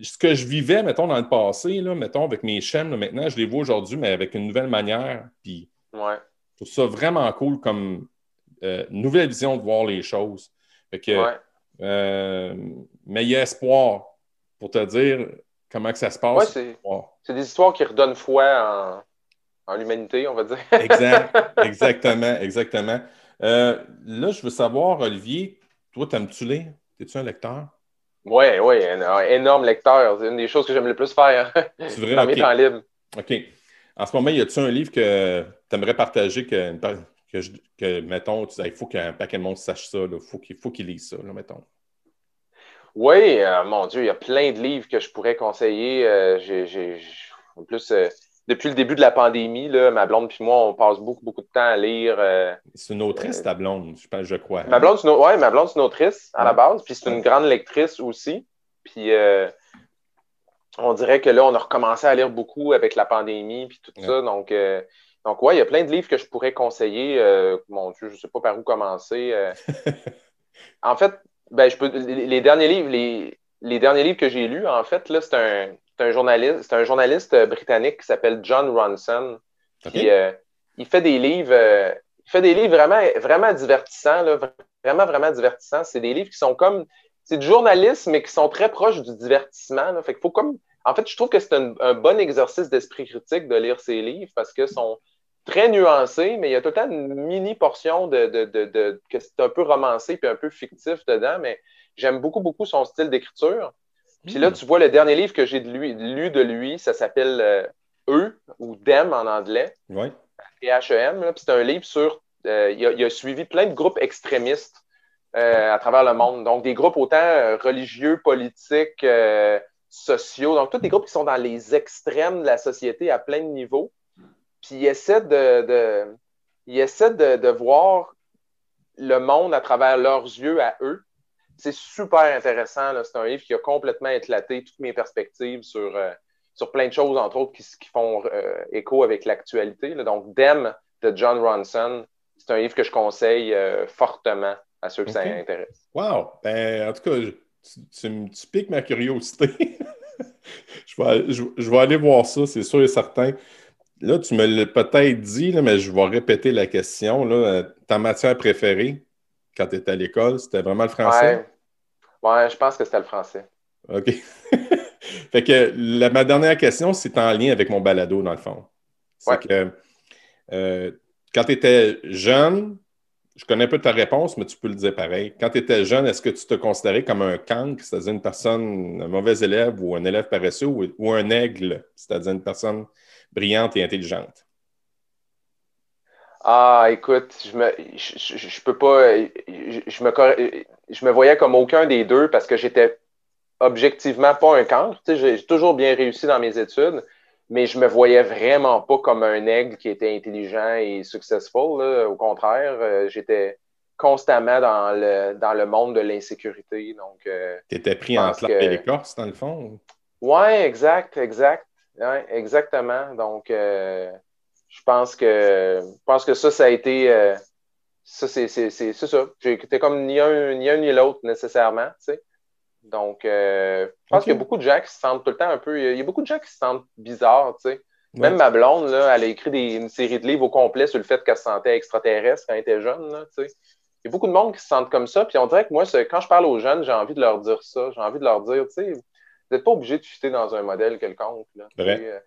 ce que je vivais, mettons, dans le passé, là, mettons, avec mes chaînes, maintenant, je les vois aujourd'hui, mais avec une nouvelle manière. Puis, ouais. je trouve ça vraiment cool comme nouvelle vision de voir les choses. Fait que, mais il y a espoir pour te dire comment que ça se passe? c'est des histoires qui redonnent foi en, l'humanité, on va dire. exact, exactement, exactement. Euh, là, je veux savoir, Olivier, toi, t'aimes-tu lire? Es-tu un lecteur? Oui, oui, un, énorme lecteur. C'est une des choses que j'aime le plus faire. C'est vrai? dans mes temps libres. OK. En ce moment, y a-tu un livre que tu aimerais partager que, que, mettons, tu il faut qu'un paquet de monde sache ça, il faut qu'il faut qu'il lise ça, là, mettons? Oui, euh, mon Dieu, il y a plein de livres que je pourrais conseiller. Euh, en plus, euh, depuis le début de la pandémie, là, ma blonde et moi, on passe beaucoup, beaucoup de temps à lire. c'est une autrice, ta blonde, je, pense, je crois. Ma blonde, c'est ouais, ma blonde, une autrice à la base, puis c'est une grande lectrice aussi. Puis on dirait que là, on a recommencé à lire beaucoup avec la pandémie puis tout ça. Donc, donc ouais, il y a plein de livres que je pourrais conseiller. mon Dieu, je ne sais pas par où commencer. en fait, ben, je peux, les, derniers livres, les, derniers livres que j'ai lus, en fait, là, c'est un, un, journaliste, un journaliste britannique qui s'appelle John Ronson. Qui, euh, il fait des livres, euh, il fait des livres vraiment, vraiment divertissants, là, vraiment, vraiment divertissants. C'est des livres qui sont comme, c'est du journalisme, mais qui sont très proches du divertissement. Là. Fait qu'il faut comme, en fait, je trouve que c'est un, un, bon exercice d'esprit critique de lire ces livres parce que sont, très nuancé, mais il y a tout le temps une mini portion de, de, que c'est un peu romancé puis un peu fictif dedans, mais j'aime beaucoup, beaucoup son style d'écriture. Puis là, hmm. tu vois le dernier livre que j'ai lu de lui, ça s'appelle euh, E ou Dem en anglais. Oui. P-H-E-M. C'est un livre sur. Euh, il, a, suivi plein de groupes extrémistes euh, à travers le monde. Donc, des groupes autant religieux, politiques, sociaux. Donc, tous des groupes qui sont dans les extrêmes de la société à plein de niveaux. Puis il essaie de, il essaie de, voir le monde à travers leurs yeux à eux. C'est super intéressant. C'est un livre qui a complètement éclaté toutes mes perspectives sur, euh, sur plein de choses, entre autres, qui, qui font euh, écho avec l'actualité. Donc, Dem de John Ronson, c'est un livre que je conseille euh, fortement à ceux qui ça intéresse. Wow! Ben, en tout cas, tu, tu, piques ma curiosité. je, vais, je, vais, aller voir ça, c'est sûr et certain. Là, tu me l'as peut-être dit, mais je vais répéter la question. Là. Ta matière préférée quand tu étais à l'école, c'était vraiment le français? Ouais. je pense que c'était le français. OK. fait que ma dernière question, c'est en lien avec mon balado, dans le fond. C'est que euh, quand tu étais jeune, je connais un peu ta réponse, mais tu peux le dire pareil. Quand tu étais jeune, est-ce que tu te considérais comme un cancre, c'est-à-dire une personne, un mauvais élève ou un élève paresseux, ou un aigle, c'est-à-dire une personne brillante et intelligente? Ah, écoute, je me, je, peux pas, je, me, je me voyais comme aucun des deux parce que j'étais objectivement pas un cancre. j'ai toujours bien réussi dans mes études, mais je me voyais vraiment pas comme un aigle qui était intelligent et successful. Au contraire, euh, j'étais constamment dans le, dans le monde de l'insécurité. Donc, euh, tu étais pris en classe et l'écorce, dans le fond? Oui, exact, exact. Oui, exactement. Donc, euh, je pense que je pense que ça, ça a été. Euh, ça, c'est ça. J'étais comme ni un ni, un, ni l'autre nécessairement. Tu sais. Donc, euh, je pense qu'il y a beaucoup de gens qui se sentent tout le temps un peu. Il y a beaucoup de gens qui se sentent bizarres. Tu sais. Même ma blonde, là, elle a écrit des, une série de livres au complet sur le fait qu'elle se sentait extraterrestre quand elle était jeune. Là, tu sais. Il y a beaucoup de monde qui se sentent comme ça. Puis on dirait que moi, quand je parle aux jeunes, j'ai envie de leur dire ça. J'ai envie de leur dire, tu sais, vous n'êtes pas obligé de fitter dans un modèle quelconque. Euh,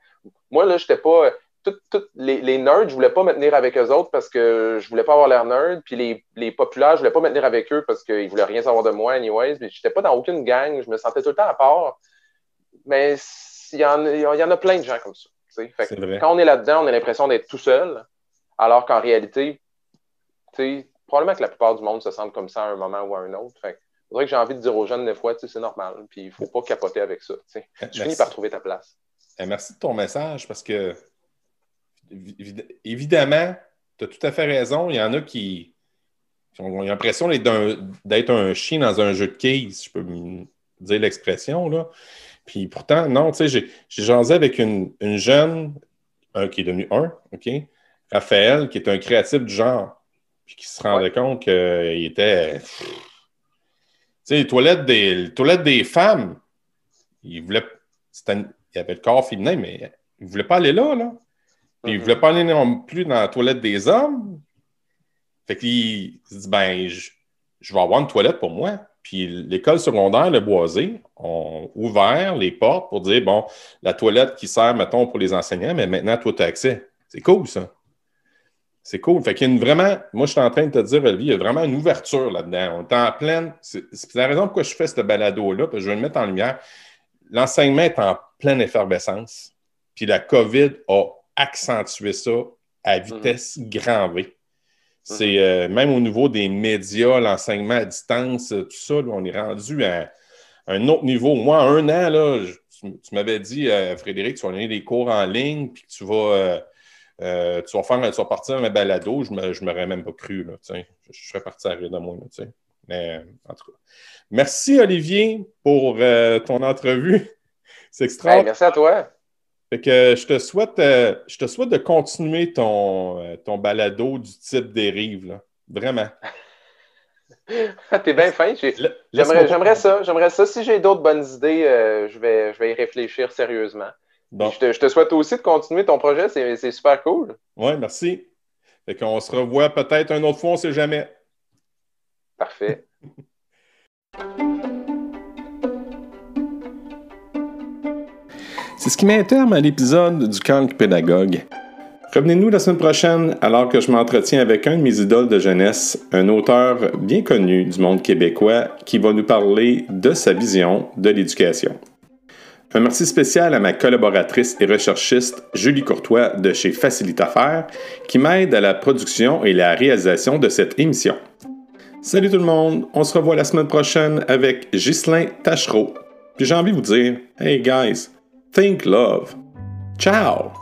moi, là, j'étais pas. Toutes, les, nerds, je voulais pas me tenir avec eux autres parce que je voulais pas avoir l'air nerd. Puis les, les populaires, je voulais pas me tenir avec eux parce qu'ils voulaient rien savoir de moi, anyways. Mais j'étais pas dans aucune gang. Je me sentais tout le temps à part. Mais il y, en, y en a plein de gens comme ça. quand on est là-dedans, on a l'impression d'être tout seul. Alors qu'en réalité, probablement que la plupart du monde se sentent comme ça à un moment ou à un autre. Fait que j'ai envie de dire aux jeunes des fois, c'est normal, puis il ne faut pas capoter avec ça. Tu finis par trouver ta place. Eh, merci de ton message parce que, évidemment, tu as tout à fait raison. Il y en a qui, ont l'impression d'être un, chien dans un jeu de quilles, si je peux dire l'expression. Puis pourtant, non, tu sais, j'ai, jasé avec une, une jeune, un qui est devenu un, OK? Raphaël, qui est un créatif du genre, puis qui se rendait compte qu'il était. Sais, les toilettes des, les toilettes des femmes, il y avait le corps féminin, mais il ne voulait pas aller là, là. Puis il ne mm-hmm. voulait pas aller non plus dans la toilette des hommes. Fait qu'il se dit, ben, je, je vais avoir une toilette pour moi. Puis l'école secondaire, le Boisé, ont ouvert les portes pour dire, bon, la toilette qui sert, mettons, pour les enseignants, mais maintenant, toi, tu as accès. C'est cool, ça. C'est cool. Fait qu'il y a une vraiment, moi, je suis en train de te dire, Olivier, il y a vraiment une ouverture là-dedans. On est en pleine. C'est la raison pourquoi je fais ce balado-là, parce que je vais le mettre en lumière. L'enseignement est en pleine effervescence. Puis la COVID a accentué ça à vitesse grand V. C'est euh, même au niveau des médias, l'enseignement à distance, tout ça, on est rendu à un autre niveau. Moi, un an, là, tu, m'avais dit, euh, Frédéric, tu vas donner des cours en ligne, puis tu vas, euh, tu vas faire, tu vas partir un balado. Je ne m'aurais même pas cru. Là, je, je serais parti à rire de moi. Là, Mais en tout cas. Merci, Olivier, pour ton entrevue. C'est extraordinaire. merci à toi. Fait que je te souhaite, euh, je te souhaite de continuer ton, euh, ton balado du type dérive, là. Vraiment. T'es bien fin. J'aimerais ça. J'aimerais ça. Si j'ai d'autres bonnes idées, euh, je, vais, je vais y réfléchir sérieusement. Je, te, je, te, souhaite aussi de continuer ton projet. C'est super cool. Oui, merci. Fait qu'on se revoit peut-être un autre fois, on ne sait jamais. Parfait. C'est ce qui met un terme à l'épisode du Kank Pédagogue. Revenez-nous la semaine prochaine alors que je m'entretiens avec un de mes idoles de jeunesse, un auteur bien connu du monde québécois qui va nous parler de sa vision de l'éducation. Un merci spécial à ma collaboratrice et recherchiste Julie Courtois de chez Facilite Faire qui m'aide à la production et la réalisation de cette émission. Salut tout le monde, on se revoit la semaine prochaine avec Ghislain Tachereau. Puis j'ai envie de vous dire, hey guys, Think love. Ciao!